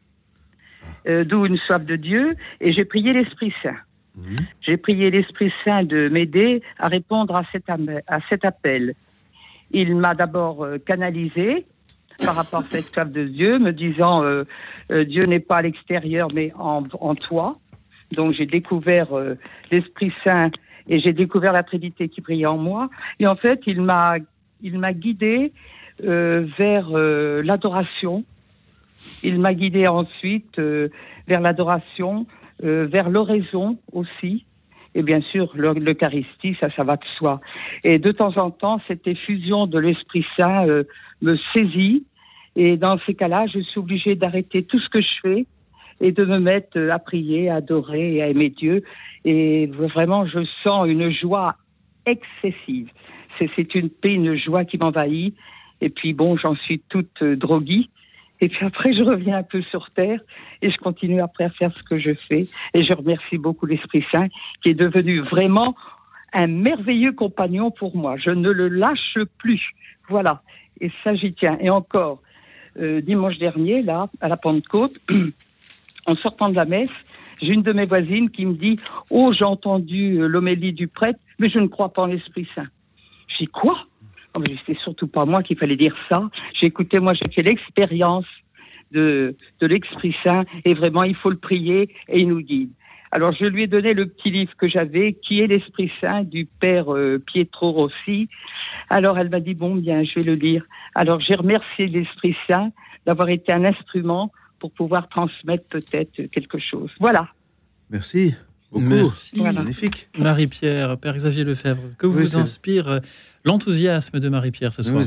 euh, d'où une soif de Dieu, et j'ai prié l'Esprit Saint. J'ai prié l'Esprit Saint de m'aider à répondre à cet, à cet appel. Il m'a d'abord euh, canalisé par rapport à cette soif de Dieu, me disant euh, Dieu n'est pas à l'extérieur, mais en, en, toi. Donc j'ai découvert l'Esprit Saint et j'ai découvert la Trinité qui brillait en moi. Et en fait, il m'a il m'a guidé vers l'adoration, il m'a guidé ensuite euh, vers l'adoration, euh, vers l'oraison aussi. Et bien sûr, l'Eucharistie, ça, ça va de soi. Et de temps en temps, cette effusion de l'Esprit Saint euh, me saisit. Et dans ces cas-là, je suis obligée d'arrêter tout ce que je fais et de me mettre à prier, à adorer et à aimer Dieu. Et vraiment, je sens une joie excessive. C'est une paix, une joie qui m'envahit. Et puis bon, j'en suis toute droguée. Et puis après, je reviens un peu sur terre et je continue après à faire ce que je fais. Et je remercie beaucoup l'Esprit Saint qui est devenu vraiment un merveilleux compagnon pour moi. Je ne le lâche plus. Voilà. Et ça, j'y tiens. Et encore, euh, dimanche dernier, là, à la Pentecôte, en sortant de la messe, j'ai une de mes voisines qui me dit Oh, j'ai entendu euh, l'homélie du prêtre, mais je ne crois pas en l'Esprit Saint. Je Quoi? Oh, c'était surtout pas moi qu'il fallait dire ça. Écouté, moi, j'ai fait l'expérience de, de l'Esprit Saint et vraiment, il faut le prier et il nous guide. Alors, je lui ai donné le petit livre que j'avais, qui est l'Esprit Saint du Père euh, Pietro Rossi. Alors, elle m'a dit, bon, bien, je vais le lire. Alors, j'ai remercié l'Esprit Saint d'avoir été un instrument pour pouvoir transmettre peut-être quelque chose. Voilà. Merci. Beaucoup. Merci. Magnifique. Marie-Pierre, Père Xavier Lefebvre, que vous inspire l'enthousiasme de Marie-Pierre ce soir.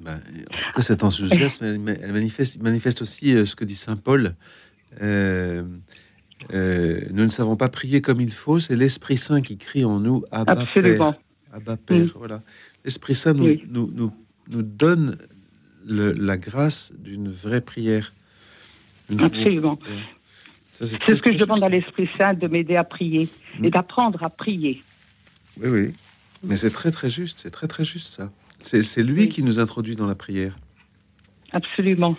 Bah, en tout cas, cet enthousiasme, elle, manifeste, manifeste, aussi euh, ce que dit saint Paul. Euh, euh, nous ne savons pas prier comme il faut, c'est l'Esprit Saint qui crie en nous Abba Absolument. Père. Abba Père. Voilà. L'Esprit Saint nous, nous, nous, nous, donne la grâce d'une vraie prière. Absolument. C'est ce que je demande à l'Esprit Saint de m'aider à prier et mm. d'apprendre à prier. Oui, oui. Mais c'est très très juste, c'est très très juste ça. C'est lui qui nous introduit dans la prière. Absolument.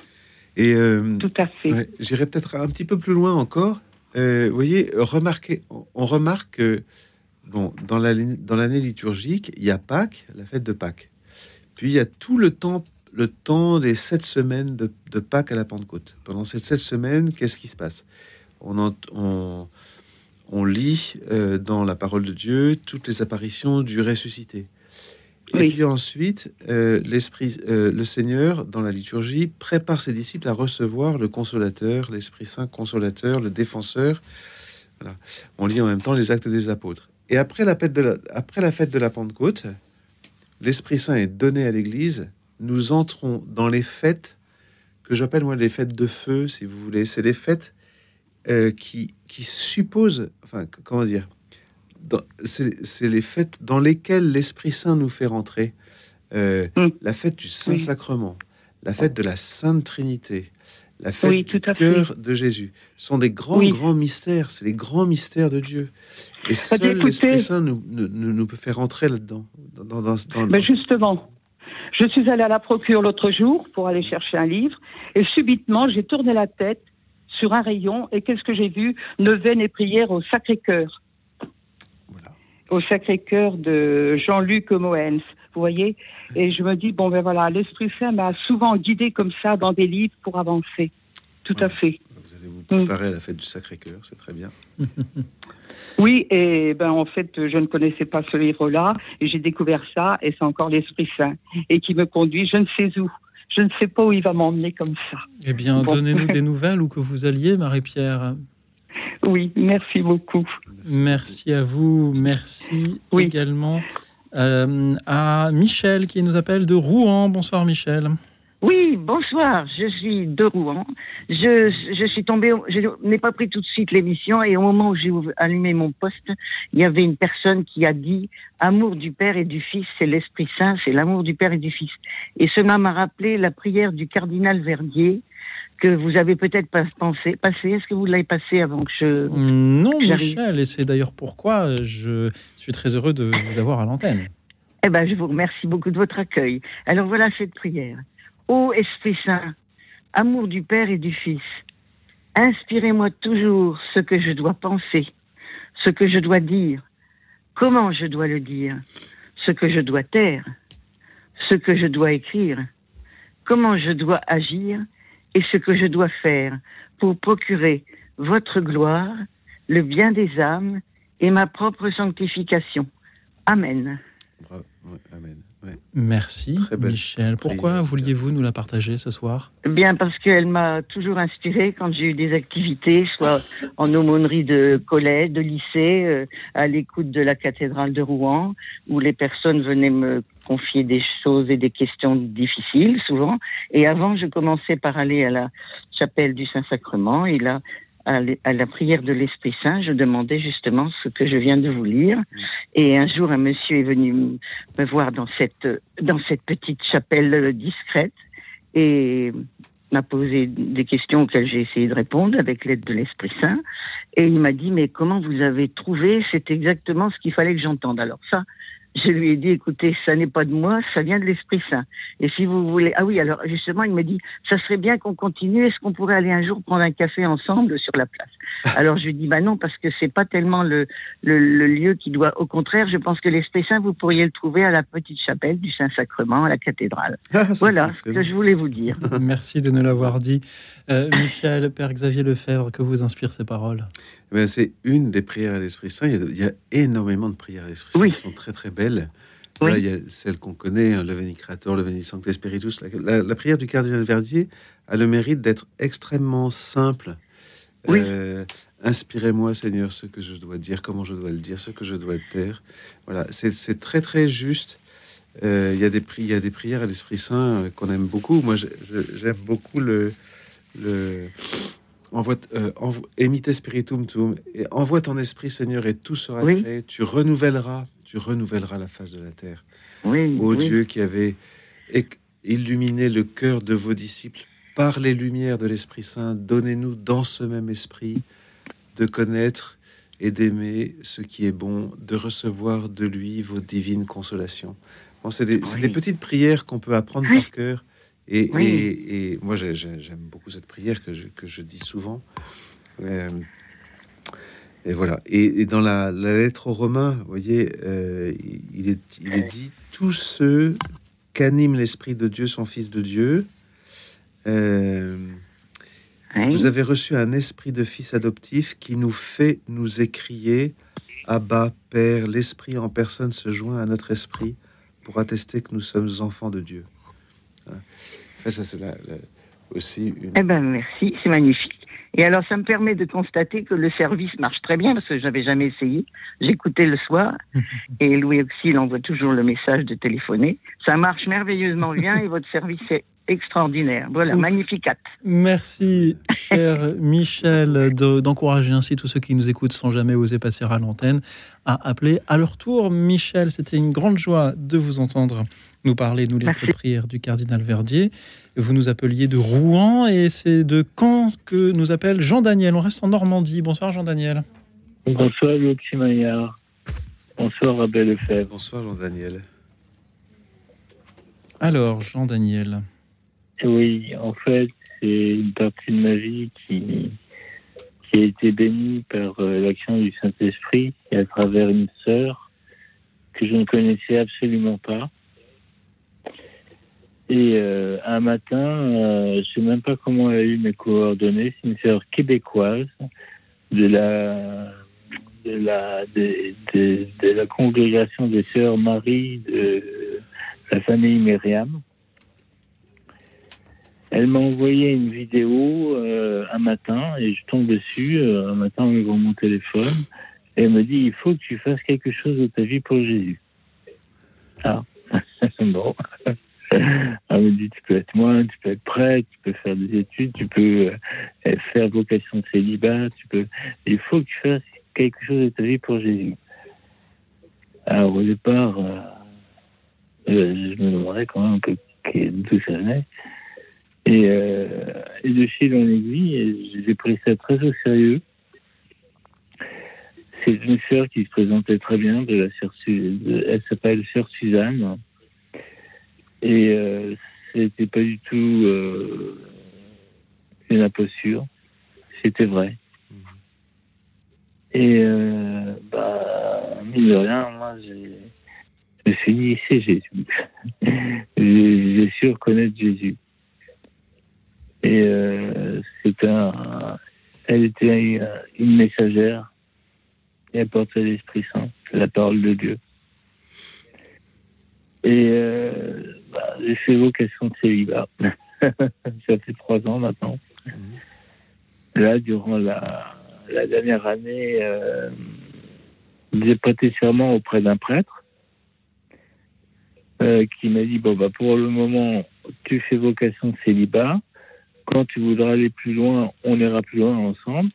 Et euh, tout à fait. J'irai peut-être un petit peu plus loin encore. Euh, vous voyez, remarquez, on remarque que bon, dans l'année dans liturgique, il y a Pâques, la fête de Pâques. Puis il y a tout le temps, le temps des sept semaines de, de Pâques à la Pentecôte. Pendant ces sept semaines, qu'est-ce qui se passe? On, on, on lit euh, dans la parole de Dieu toutes les apparitions du ressuscité. Et puis ensuite, euh, l'esprit, euh, le Seigneur, dans la liturgie, prépare ses disciples à recevoir le consolateur, l'Esprit Saint consolateur, le défenseur. Voilà. On lit en même temps les actes des apôtres. Et après la fête de la, après la, fête de la Pentecôte, l'Esprit Saint est donné à l'Église. Nous entrons dans les fêtes que j'appelle moi les fêtes de feu, si vous voulez. C'est les fêtes euh, qui, qui suppose, enfin, comment dire, c'est les fêtes dans lesquelles l'Esprit Saint nous fait rentrer. Euh, mm. La fête du Saint-Sacrement, la fête de la Sainte Trinité, la fête du cœur de Jésus sont des grands, grands mystères. C'est les grands mystères de Dieu. Et bah, seul l'Esprit Saint nous, nous, nous, peut faire rentrer là-dedans. Dans, dans, Mais justement, je suis allée à la procure l'autre jour pour aller chercher un livre et subitement, j'ai tourné la tête sur un rayon et qu'est-ce que j'ai vu? Neuvaine et prière au Sacré-Cœur. Au Sacré-Cœur de Jean-Luc Moens, vous voyez? Et je me dis, bon ben voilà, l'Esprit Saint m'a souvent guidé comme ça dans des livres pour avancer. Tout à fait. Vous allez vous préparer à la fête du Sacré-Cœur, c'est très bien. oui, et ben en fait, je ne connaissais pas ce livre-là, et j'ai découvert ça, et c'est encore l'Esprit Saint, et qui me conduit, je ne sais où. Je ne sais pas où il va m'emmener comme ça. Eh bien, donnez-nous des nouvelles où que vous alliez, Marie-Pierre. Oui, merci beaucoup. Merci à vous. Merci également euh, à Michel qui nous appelle de Rouen. Bonsoir Michel. Oui, bonsoir. Je suis de Rouen. Je, je suis tombée, je n'ai pas pris tout de suite l'émission et au moment où j'ai allumé mon poste, il y avait une personne qui a dit amour du Père et du Fils, c'est l'Esprit Saint, c'est l'amour du Père et du Fils. Et cela m'a rappelé la prière du cardinal Verdier que vous avez peut-être pas pensé, passé. Est-ce que vous l'avez passé avant que je Non, Michel, et c'est d'ailleurs pourquoi je suis très heureux de vous avoir à l'antenne. Eh ben, je vous remercie beaucoup de votre accueil. Alors voilà cette prière. Ô Esprit Saint, amour du Père et du Fils, inspirez-moi toujours ce que je dois penser, ce que je dois dire, comment je dois le dire, ce que je dois taire, ce que je dois écrire, comment je dois agir et ce que je dois faire pour procurer votre gloire, le bien des âmes et ma propre sanctification. Amen. amen. Merci, Michel. Pourquoi vouliez-vous nous la partager ce soir? Bien, parce qu'elle m'a toujours inspirée quand j'ai eu des activités, soit en aumônerie de collège, de lycée, euh, à l'écoute de la cathédrale de Rouen, où les personnes venaient me confier des choses et des questions difficiles, souvent. Et avant, je commençais par aller à la chapelle du Saint-Sacrement, et là, à, la prière de l'Esprit Saint, je demandais justement ce que je viens de vous lire. Et un jour, un monsieur est venu me voir dans cette, dans cette petite chapelle discrète et m'a posé des questions auxquelles j'ai essayé de répondre avec l'aide de l'Esprit Saint. Et il m'a dit, mais comment vous avez trouvé? C'est exactement ce qu'il fallait que j'entende. Alors ça, je lui ai dit, écoutez, ça n'est pas de moi, ça vient de l'Esprit Saint. Et si vous voulez, ah oui, alors justement, il m'a dit, ça serait bien qu'on continue. Est-ce qu'on pourrait aller un jour prendre un café ensemble sur la place? Alors je lui ai dit, bah non, parce que c'est pas tellement le, le, lieu qui doit. Au contraire, je pense que l'Esprit Saint, vous pourriez le trouver à la petite chapelle du Saint-Sacrement, à la cathédrale. Ah, voilà ce que je voulais vous dire. Merci de nous l'avoir dit, euh, Michel, Père Xavier Lefebvre. Que vous inspirent ces paroles? Eh c'est une des prières à l'Esprit Saint. Il y, a, énormément de prières à l'Esprit Saint qui sont très très belles. Là, il y a celle qu'on connaît, hein, le Veni Creator, le Veni Sancte Spiritus. La, prière du cardinal Verdier a le mérite d'être extrêmement simple. Euh, inspirez-moi, Seigneur, ce que je dois dire, comment je dois le dire, ce que je dois taire. Voilà, c'est très très juste. Euh, il y a des il y a des prières à l'Esprit Saint euh, qu'on aime beaucoup. Moi, j'aime beaucoup le le envoie, euh, spiritum tuum, et envoie ton esprit, Seigneur, et tout sera créé. Tu renouvelleras, tu renouvelleras la face de la terre. Oui, Ô Dieu qui avait illuminé le cœur de vos disciples par les lumières de l'Esprit Saint, donnez-nous dans ce même esprit de connaître et d'aimer ce qui est bon, de recevoir de lui vos divines consolations. Bon, c'est des, des, petites prières qu'on peut apprendre par cœur et, moi, j'aime beaucoup cette prière que je, dis souvent. Euh, et voilà. Et, dans la, lettre aux Romains, vous voyez, euh, il, est, il est dit tous ceux qu'anime l'Esprit de Dieu sont fils de Dieu. Euh, vous avez reçu un esprit de fils adoptif qui nous fait nous écrier Abba, Père, l'Esprit en personne se joint à notre esprit pour attester que nous sommes enfants de Dieu ça, c'est aussi une... Eh ben, merci, c'est magnifique. Et alors, ça me permet de constater que le service marche très bien parce que j'avais jamais essayé. J'écoutais le soir et Louis Auxil envoie toujours le message de téléphoner. Ça marche merveilleusement bien et votre service est extraordinaire. Voilà, magnifique. Merci, cher Michel, d'encourager ainsi tous ceux qui nous écoutent sans jamais oser passer à l'antenne à appeler à leur tour. Michel, c'était une grande joie de vous entendre nous parler, nous lire cette prière du cardinal Verdier. Vous nous appeliez de Rouen et c'est de Caen que nous appelle Jean-Daniel. On reste en Normandie. Bonsoir Jean-Daniel. Bonsoir Lucie Maillard. Bonsoir Abel Lefebvre. Bonsoir Jean-Daniel. Alors Jean-Daniel. Oui, en fait, c'est une partie de ma vie qui, a été bénie par euh, l'action du Saint-Esprit à travers une sœur que je ne connaissais absolument pas. Et euh, un matin, euh, je ne sais même pas comment elle a eu mes coordonnées, c'est une sœur québécoise de la de la de, de la congrégation des sœurs Marie de la famille Myriam Elle m'a envoyé une vidéo euh, un matin et je tombe dessus euh, un matin en ouvrant mon téléphone et elle me dit il faut que tu fasses quelque chose de ta vie pour Jésus. Ah, bon. Elle me dit tu peux être moine, tu peux être prêtre, tu peux faire des études, tu peux euh, faire vocation de célibat, tu peux. Il faut que tu fasses quelque chose de ta vie pour Jésus. Alors au départ, je me demandais quand même d'où ça venait. Et, euh, et de fil en aiguille, j'ai pris ça très au sérieux. C'est une sœur qui se présentait très bien, de la sœur, elle s'appelle sœur Suzanne. Et euh, c'était pas du tout euh, une imposture, c'était vrai. Et euh, bah, mine de rien, moi, j'ai, je suis c'est Jésus. j'ai su reconnaître Jésus. Et euh, c'est un, elle était une messagère et elle portait l'Esprit Saint, la parole de Dieu. Et euh, bah, j'ai fait vocation de célibat. Ça fait trois ans maintenant. Là, durant la, la dernière année, euh, j'ai prêté serment auprès d'un prêtre euh, qui m'a dit bon bah pour le moment tu fais vocation de célibat quand tu voudras aller plus loin, on ira plus loin ensemble.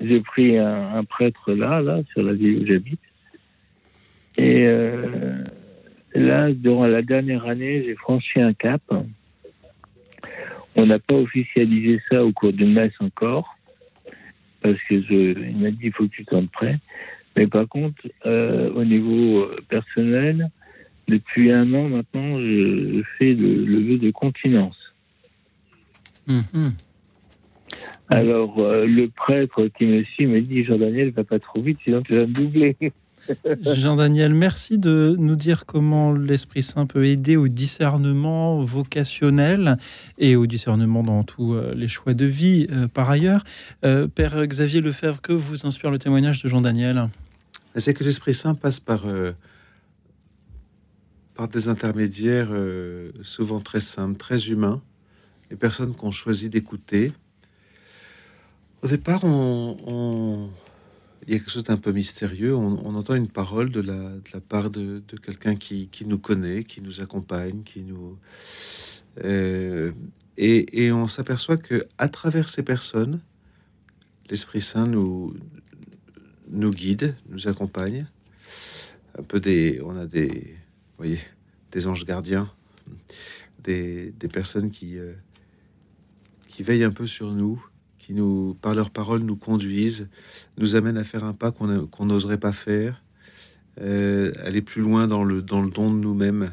J'ai pris un, prêtre là, là, sur la ville où j'habite. Et euh, là, durant la dernière année, j'ai franchi un cap. On n'a pas officialisé ça au cours d'une messe encore, parce que je, il m'a dit il faut que tu t'en prêt. Mais par contre, euh, au niveau euh, personnel, depuis un an maintenant, je fais le, le vœu de continence. Mhm. Alors, euh, le prêtre qui me suit me dit Jean-Daniel, va pas trop vite, sinon tu vas me doubler. Jean-Daniel, merci de nous dire comment l'Esprit Saint peut aider au discernement vocationnel et au discernement dans tous euh, les choix de vie euh, par ailleurs. Père Xavier Lefebvre, que vous inspire le témoignage de Jean-Daniel? C'est que l'Esprit Saint passe par, par des intermédiaires souvent très simples, très humains les personnes qu'on choisit d'écouter. Au départ, on, il y a quelque chose d'un peu mystérieux. On, entend une parole de la, part de, quelqu'un qui, nous connaît, qui nous accompagne, qui nous euh, et, on s'aperçoit que à travers ces personnes, l'Esprit Saint nous guide, nous accompagne. Un peu des, on a des, voyez, des anges gardiens, des, personnes qui euh, qui veillent un peu sur nous, qui nous, par leurs paroles, nous conduisent, nous amènent à faire un pas qu'on n'oserait pas faire, euh, aller plus loin dans le, don de nous-mêmes.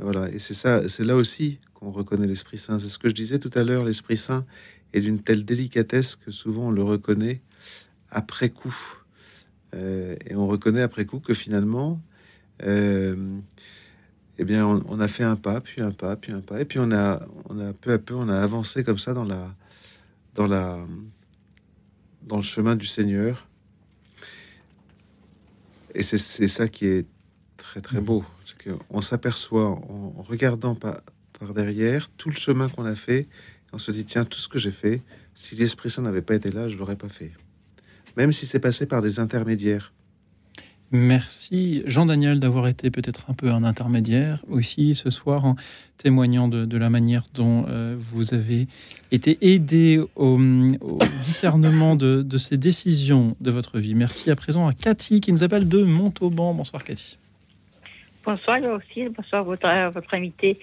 Voilà, et c'est ça, c'est là aussi qu'on reconnaît l'Esprit Saint. C'est ce que je disais tout à l'heure, l'Esprit Saint est d'une telle délicatesse que souvent on le reconnaît après coup. Euh, et on reconnaît après coup que finalement, euh, eh bien, on, a fait un pas, puis un pas, puis un pas, et puis on a, on a peu à peu, on a avancé comme ça dans la, dans la, dans le chemin du Seigneur. Et c'est ça qui est très très beau, c'est qu'on s'aperçoit en, regardant par, par derrière tout le chemin qu'on a fait, on se dit tiens tout ce que j'ai fait, si l'Esprit Saint n'avait pas été là, je l'aurais pas fait, même si c'est passé par des intermédiaires. Merci Jean-Daniel d'avoir été peut-être un peu un intermédiaire aussi ce soir en témoignant de, la manière dont euh, vous avez été aidé au, discernement de, ces décisions de votre vie. Merci à présent à Cathy qui nous appelle de Montauban. Bonsoir Cathy. Bonsoir aussi, bonsoir votre, votre invité,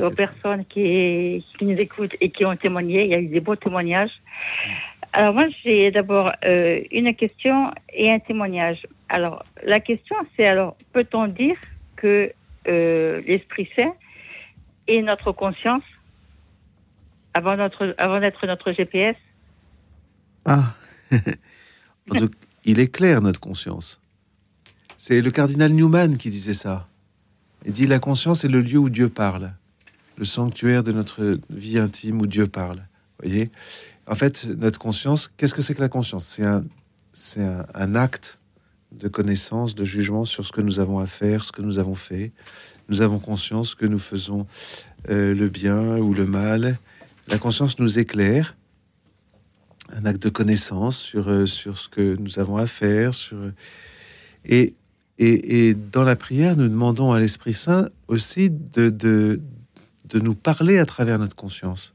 aux personnes qui, qui, nous écoutent et qui ont témoigné. Il y a eu des beaux témoignages. Alors moi, j'ai d'abord euh, une question et un témoignage. Alors la question, c'est alors peut-on dire que euh, l'Esprit Saint est notre conscience avant notre avant d'être notre GPS Ah, il est clair notre conscience. C'est le cardinal Newman qui disait ça. Il dit la conscience est le lieu où Dieu parle, le sanctuaire de notre vie intime où Dieu parle. Voyez? En fait, notre conscience, qu'est-ce que c'est que la conscience? C'est un, c'est un, acte de connaissance, de jugement sur ce que nous avons à faire, ce que nous avons fait. Nous avons conscience que nous faisons le bien ou le mal. La conscience nous éclaire, un acte de connaissance sur, sur ce que nous avons à faire. Sur... Et, et, et dans la prière, nous demandons à l'Esprit Saint aussi de, de, de nous parler à travers notre conscience.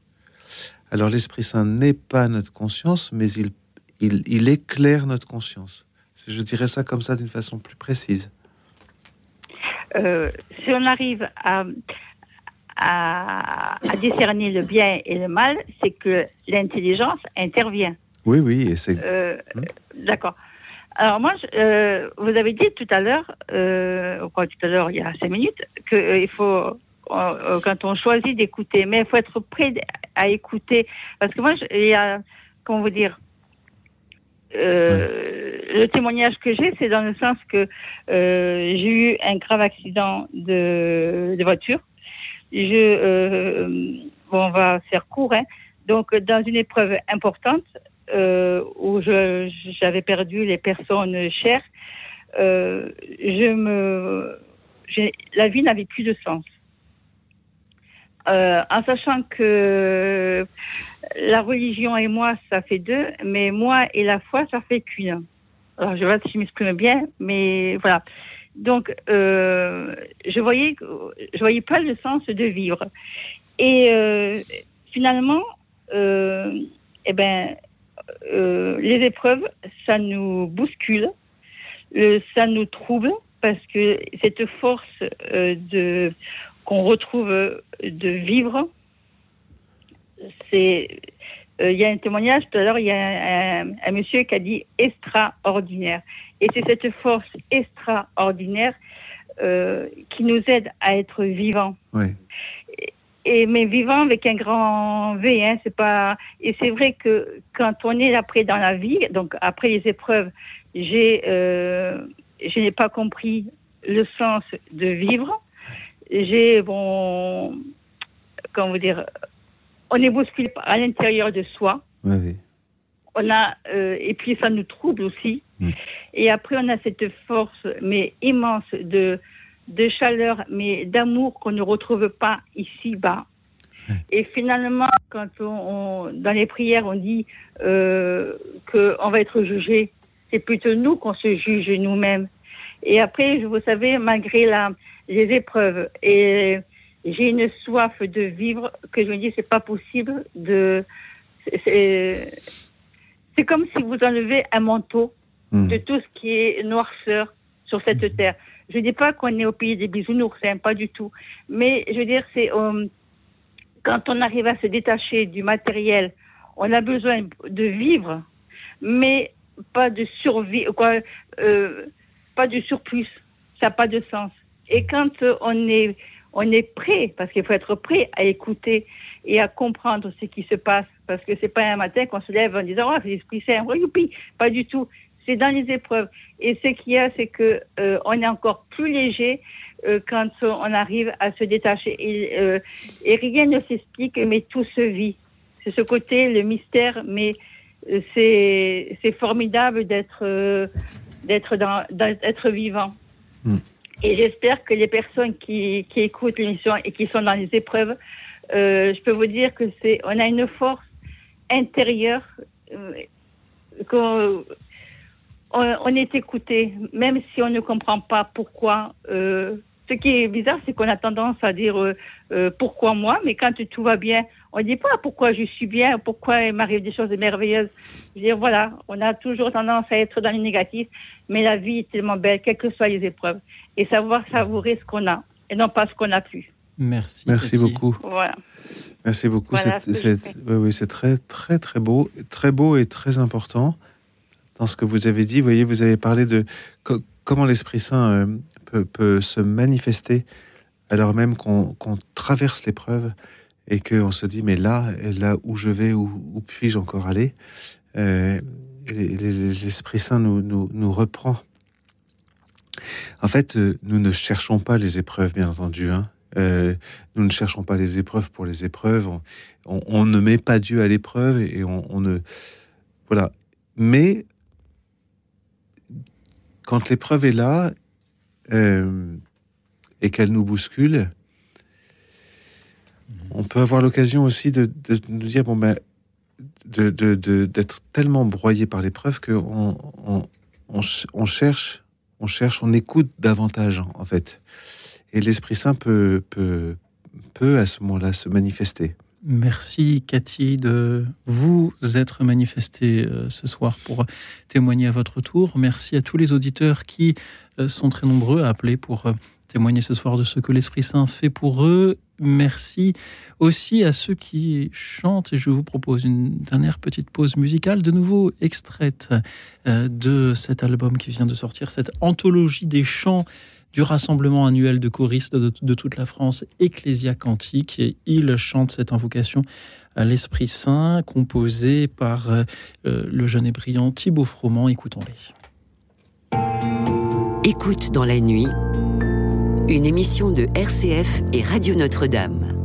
Alors l'Esprit Saint n'est pas notre conscience, mais il, il, éclaire notre conscience. Je dirais ça comme ça d'une façon plus précise. Euh, si on arrive à, à, à, discerner le bien et le mal, c'est que l'intelligence intervient. Oui, oui, et c'est. Euh. D'accord. Alors moi, je, euh, vous avez dit tout à l'heure, quoi tout à l'heure, il y a cinq minutes, qu'il faut quand on choisit d'écouter, mais il faut être prêt à écouter. Parce que moi, il y a, comment vous dire, euh, le témoignage que j'ai, c'est dans le sens que euh, j'ai eu un grave accident de, de voiture. Je, euh, bon, on va faire court, hein. Donc, dans une épreuve importante où j'avais perdu les personnes chères, je me, la vie n'avait plus de sens. Euh, en sachant que la religion et moi, ça fait deux, mais moi et la foi, ça fait qu'une. Alors, je vois si je m'exprime bien, mais voilà. Donc, euh, je voyais, je voyais pas le sens de vivre. Et euh, finalement, euh, eh ben, euh, les épreuves, ça nous bouscule, ça nous trouble parce que cette force de qu'on retrouve de vivre. C'est, euh, il y a un témoignage tout à l'heure, il y a un, monsieur qui a dit extraordinaire. Et c'est cette force extraordinaire euh, qui nous aide à être vivants. Et, mais vivant avec un grand V, hein, c'est pas. Et c'est vrai que quand on est après dans la vie, donc après les épreuves, j'ai, euh, je n'ai pas compris le sens de vivre j'ai, bon, comment vous dire, on est bousculé à l'intérieur de soi. Oui, On a, euh, et puis ça nous trouble aussi. Mm. Et après, on a cette force, mais immense, de, de chaleur, mais d'amour qu'on ne retrouve pas ici-bas. Et finalement, quand on, dans les prières, on dit euh, qu'on va être jugé, c'est plutôt nous qu'on se juge nous-mêmes. Et après, vous savez, malgré la, les épreuves et j'ai une soif de vivre que je me dis c'est pas possible de c'est comme si vous enlevez un manteau hmm. de tout ce qui est noirceur sur cette hmm. terre. Je dis pas qu'on est au pays des bisounours, hein, pas du tout. Mais je veux dire, c'est euh, quand on arrive à se détacher du matériel, on a besoin de vivre, mais pas de survie, quoi, euh, pas de surplus. Ça n'a pas de sens. Et quand on est, on est prêt, parce qu'il faut être prêt à écouter et à comprendre ce qui se passe, parce que c'est pas un matin qu'on se lève en disant, oh, l'Esprit Saint, oh, youpi, pas du tout. C'est dans les épreuves. Et ce qu'il y a, c'est que euh, on est encore plus léger euh, quand on arrive à se détacher. Et, euh, et rien ne s'explique, mais tout se vit. C'est ce côté, le mystère, mais euh, c'est formidable d'être euh, d'être dans d'être vivant. Mm. Et j'espère que les personnes qui, qui écoutent l'émission et qui sont dans les épreuves, euh, je peux vous dire que c'est, on a une force intérieure, euh, qu'on on, on, est écouté, même si on ne comprend pas pourquoi. Euh, ce qui est bizarre, c'est qu'on a tendance à dire euh, euh, pourquoi moi, mais quand tout va bien, on ne dit pas pourquoi je suis bien, pourquoi il m'arrive des choses merveilleuses. Je veux dire, voilà, on a toujours tendance à être dans le négatif, mais la vie est tellement belle, quelles que soient les épreuves, et savoir savourer ce qu'on a et non pas ce qu'on n'a plus. Merci. Merci beaucoup. Voilà. Merci beaucoup. c'est oui, c'est très, très, très beau, très beau et très important dans ce que vous avez dit. Vous voyez, vous avez parlé de comment l'Esprit Saint euh, peut, se manifester alors même qu'on traverse l'épreuve et qu'on se dit mais là, là où je vais, où, puis-je encore aller euh, L'Esprit Saint nous, nous, reprend. En fait, euh, nous ne cherchons pas les épreuves, bien entendu. Hein. Euh, nous ne cherchons pas les épreuves pour les épreuves. On, ne met pas Dieu à l'épreuve et on, ne voilà. Mais quand l'épreuve est là, euh, et qu'elle nous bouscule, On peut avoir l'occasion aussi de, nous dire bon ben d'être tellement broyé par l'épreuve que on, on, cherche, on cherche, on écoute davantage en fait. Et l'Esprit Saint peut, peut, peut à ce moment-là se manifester. Merci Cathy de vous être manifesté euh, ce soir pour témoigner à votre tour. Merci à tous les auditeurs qui euh, sont très nombreux à appeler pour euh, témoigner ce soir de ce que l'Esprit Saint fait pour eux. Merci aussi à ceux qui chantent et je vous propose une dernière petite pause musicale, de nouveau extraite de cet album qui vient de sortir, cette anthologie des chants du rassemblement annuel de choristes de, toute la France, Ecclésia Cantique. Et il chante cette invocation à l'Esprit Saint, composée par euh, le jeune et brillant Thibaut Froment. Écoutons-les. Écoute dans la nuit, une émission de RCF et Radio Notre-Dame.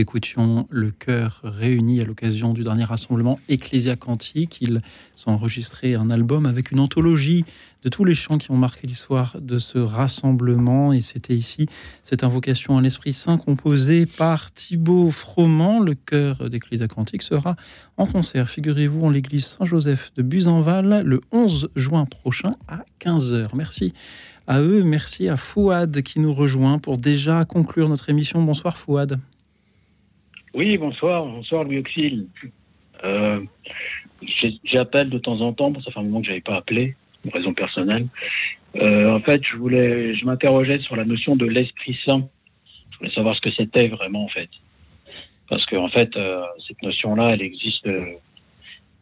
Écoutions le chœur réuni à l'occasion du dernier rassemblement Ecclésia Cantique. Ils ont enregistré un album avec une anthologie de tous les chants qui ont marqué l'histoire de ce rassemblement. Et c'était ici cette invocation à l'Esprit Saint composée par Thibaut Froment. Le chœur d'Ecclésia Cantique sera en concert, figurez-vous, en l'église Saint-Joseph de Buzenval le 11 juin prochain à 15h. Merci à eux, merci à Fouad qui nous rejoint pour déjà conclure notre émission. Bonsoir Fouad. Oui, bonsoir, bonsoir Louis Auxil. Euh, J'appelle de temps en temps, ça fait un moment que je n'avais pas appelé une raison personnelle. Euh, en fait, je voulais, je m'interrogeais sur la notion de l'Esprit Saint. Je voulais savoir ce que c'était vraiment, en fait. Parce que, en fait, euh, cette notion-là, elle existe euh,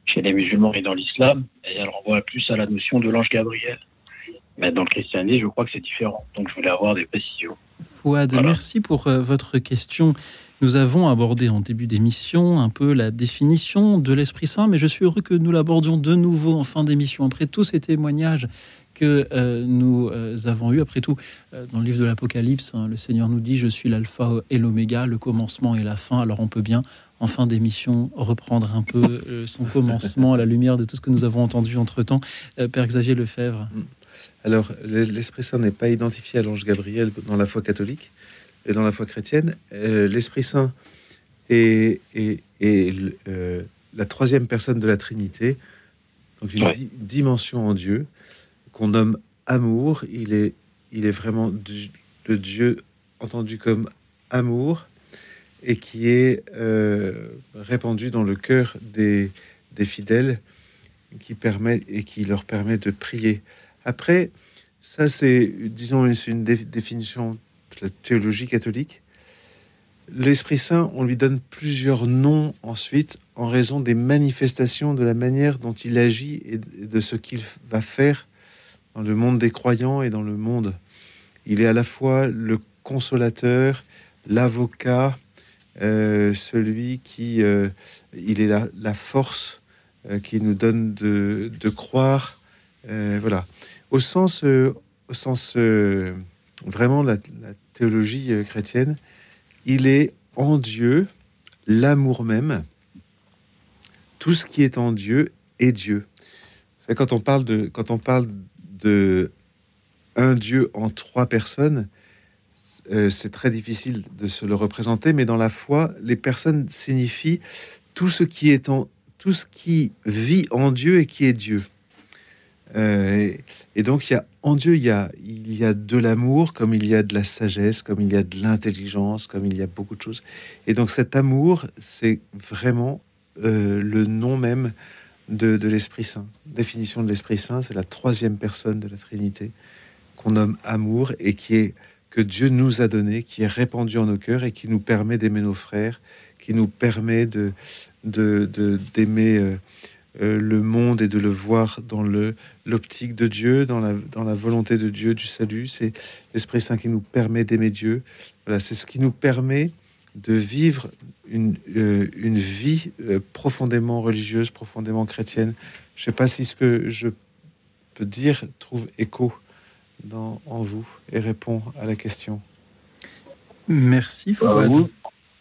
chez les musulmans et dans l'islam, et elle renvoie plus à la notion de l'ange Gabriel. Mais dans le christianisme, je crois que c'est différent. Donc, je voulais avoir des précisions. Fouad, merci pour votre question. Nous avons abordé en début d'émission un peu la définition de l'Esprit Saint, mais je suis heureux que nous l'abordions de nouveau en fin d'émission. Après tous ces témoignages que euh, nous euh, avons eus, après tout, euh, dans le livre de l'Apocalypse, hein, le Seigneur nous dit Je suis l'Alpha et l'Oméga, le commencement et la fin. Alors on peut bien, en fin d'émission, reprendre un peu son commencement à la lumière de tout ce que nous avons entendu entre-temps. Père Xavier Lefebvre. Alors, l'Esprit Saint n'est pas identifié à l'ange Gabriel dans la foi catholique et dans la foi chrétienne, euh, l'Esprit Saint est, euh, la troisième personne de la Trinité, donc une dimension en Dieu qu'on nomme amour. Il est, il est vraiment le Dieu entendu comme amour et qui est euh, répandu dans le cœur des, des fidèles qui permet et qui leur permet de prier. Après, ça c'est, disons, une définition la théologie catholique. L'Esprit Saint, on lui donne plusieurs noms ensuite en raison des manifestations de la manière dont il agit et de ce qu'il va faire dans le monde des croyants et dans le monde. Il est à la fois le consolateur, l'avocat, euh, celui qui... Euh, il est la, force euh, qui nous donne de, de croire. voilà. Au sens... au sens vraiment la, théologie euh, chrétienne, il est en Dieu l'amour même. Tout ce qui est en Dieu est Dieu. Quand on parle de quand on parle de un Dieu en trois personnes, euh, c'est très difficile de se le représenter, mais dans la foi, les personnes signifient tout ce qui est en tout ce qui vit en Dieu et qui est Dieu. Euh, et donc, il y a, en Dieu, il y a, il y a de l'amour, comme il y a de la sagesse, comme il y a de l'intelligence, comme il y a beaucoup de choses. Et donc, cet amour, c'est vraiment euh, le nom même de, l'Esprit Saint. Définition de l'Esprit Saint, c'est la troisième personne de la Trinité qu'on nomme amour et qui est que Dieu nous a donné, qui est répandu en nos cœurs et qui nous permet d'aimer nos frères, qui nous permet de d'aimer de, euh, le monde et de le voir dans le l'optique de Dieu, dans la, dans la volonté de Dieu, du salut. C'est l'Esprit Saint qui nous permet d'aimer Dieu. Voilà, c'est ce qui nous permet de vivre une, euh, une vie euh, profondément religieuse, profondément chrétienne. Je ne sais pas si ce que je peux dire trouve écho dans, en vous et répond à la question. Merci Fouad.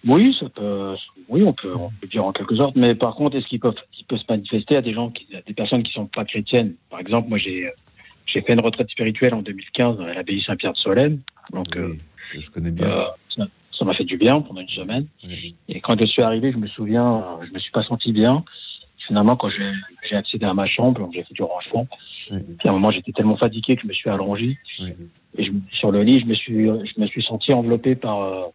oui, ça peut, oui, on peut, on peut dire en quelque sorte, mais par contre, est-ce qu'il peut, peut se manifester à des gens, qui, des personnes qui sont pas chrétiennes Par exemple, moi, j'ai, j'ai fait une retraite spirituelle en 2015 à l'abbaye Saint-Pierre de Solène, donc euh, je connais bien. Euh, ça m'a fait du bien pendant une semaine. Et quand je suis arrivé, je me souviens, je me suis pas senti bien. Finalement, quand j'ai accédé à ma chambre, j'ai fait du rangement. Puis à un moment, j'étais tellement fatigué que je me suis allongé. Et je, sur le lit, je me suis, je me suis senti enveloppé par, euh,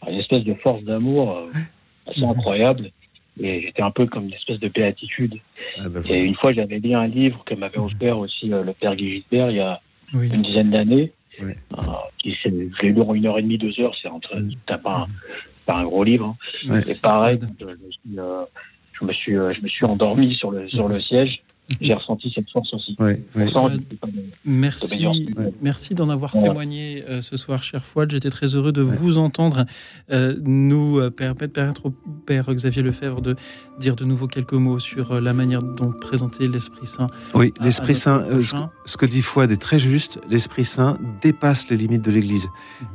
par une espèce de force d'amour assez incroyable. Et j'étais un peu comme une espèce de béatitude. Ah bah et une fois, j'avais lu un livre que m'avait offert aussi euh, le père Guy il y a une dizaine d'années. Euh, qui je l'ai lu en une heure et demie, deux heures. C'est entre, pas, pas un gros livre. Hein. et pareil, euh, je, me suis, je me suis endormi sur le, sur le siège j'ai ressenti cette force aussi. merci, merci d'en avoir témoigné euh, ce soir, cher Fouad. J'étais très heureux de vous entendre euh, nous euh, permettre au Père Xavier Lefebvre de dire de nouveau quelques mots sur la manière dont présenter l'Esprit Saint. Oui, l'Esprit Saint, ce que dit Fouad est très juste. L'Esprit Saint dépasse les limites de l'Église.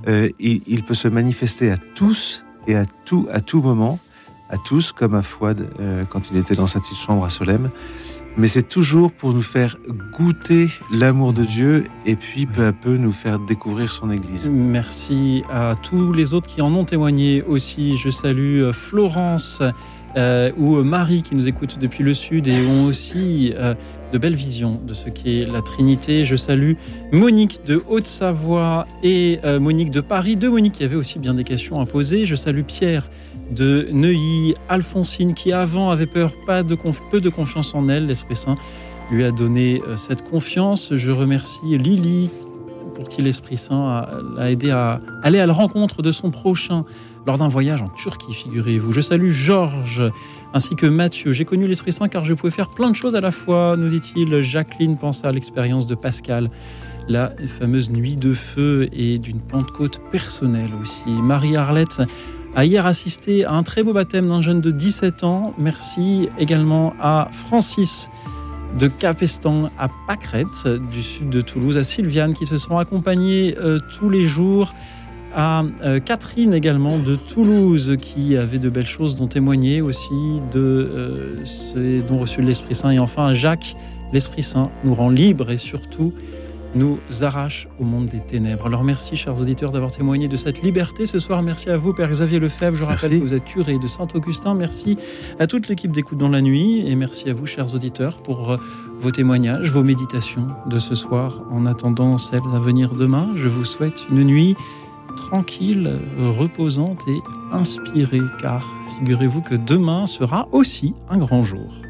Mhm. il, il peut se manifester à tous et à tout, à tout moment, à tous, comme à Fouad euh, quand il était dans sa petite chambre à Solem. Mais c'est toujours pour nous faire goûter l'amour de Dieu et puis peu à peu nous faire découvrir son Église. Merci à tous les autres qui en ont témoigné aussi. Je salue euh, Florence. Euh, ou Marie qui nous écoute depuis le Sud et ont aussi de belles visions de ce qu'est la Trinité. Je salue Monique de Haute-Savoie et Monique de Paris, deux Monique qui avaient aussi bien des questions à poser. Je salue Pierre de Neuilly, Alphonsine, qui avant avait peur, pas de peu de confiance en elle, l'Esprit Saint lui a donné euh, cette confiance. Je remercie Lily pour qui l'Esprit Saint l'a aidé à aller à la rencontre de son prochain lors d'un voyage en Turquie, figurez-vous. Je salue Georges ainsi que Mathieu. J'ai connu l'Esprit Saint car je pouvais faire plein de choses à la fois, nous dit-il. Jacqueline pense à l'expérience de Pascal, la fameuse nuit de feu et d'une Pentecôte personnelle aussi. Marie-Arlette a hier assisté à un très beau baptême d'un jeune de 17 ans. Merci également à Francis de Capestan à Pâquerette, du sud de Toulouse, à Sylviane, qui se sont accompagnés euh, tous les jours, à euh, Catherine également de Toulouse, qui avait de belles choses dont témoigner aussi de euh, dons reçus de l'Esprit Saint, et enfin à Jacques, l'Esprit Saint nous rend libres et surtout nous arrache au monde des ténèbres. Alors merci, chers auditeurs, d'avoir témoigné de cette liberté ce soir. Merci à vous, Père Xavier Lefebvre. Je rappelle que vous êtes curé de Saint-Augustin. Merci à toute l'équipe d'Écoute dans la nuit et merci à vous, chers auditeurs, pour euh, vos témoignages, vos méditations de ce soir. En attendant celles à venir demain, je vous souhaite une nuit tranquille, reposante et inspirée, car figurez-vous que demain sera aussi un grand jour.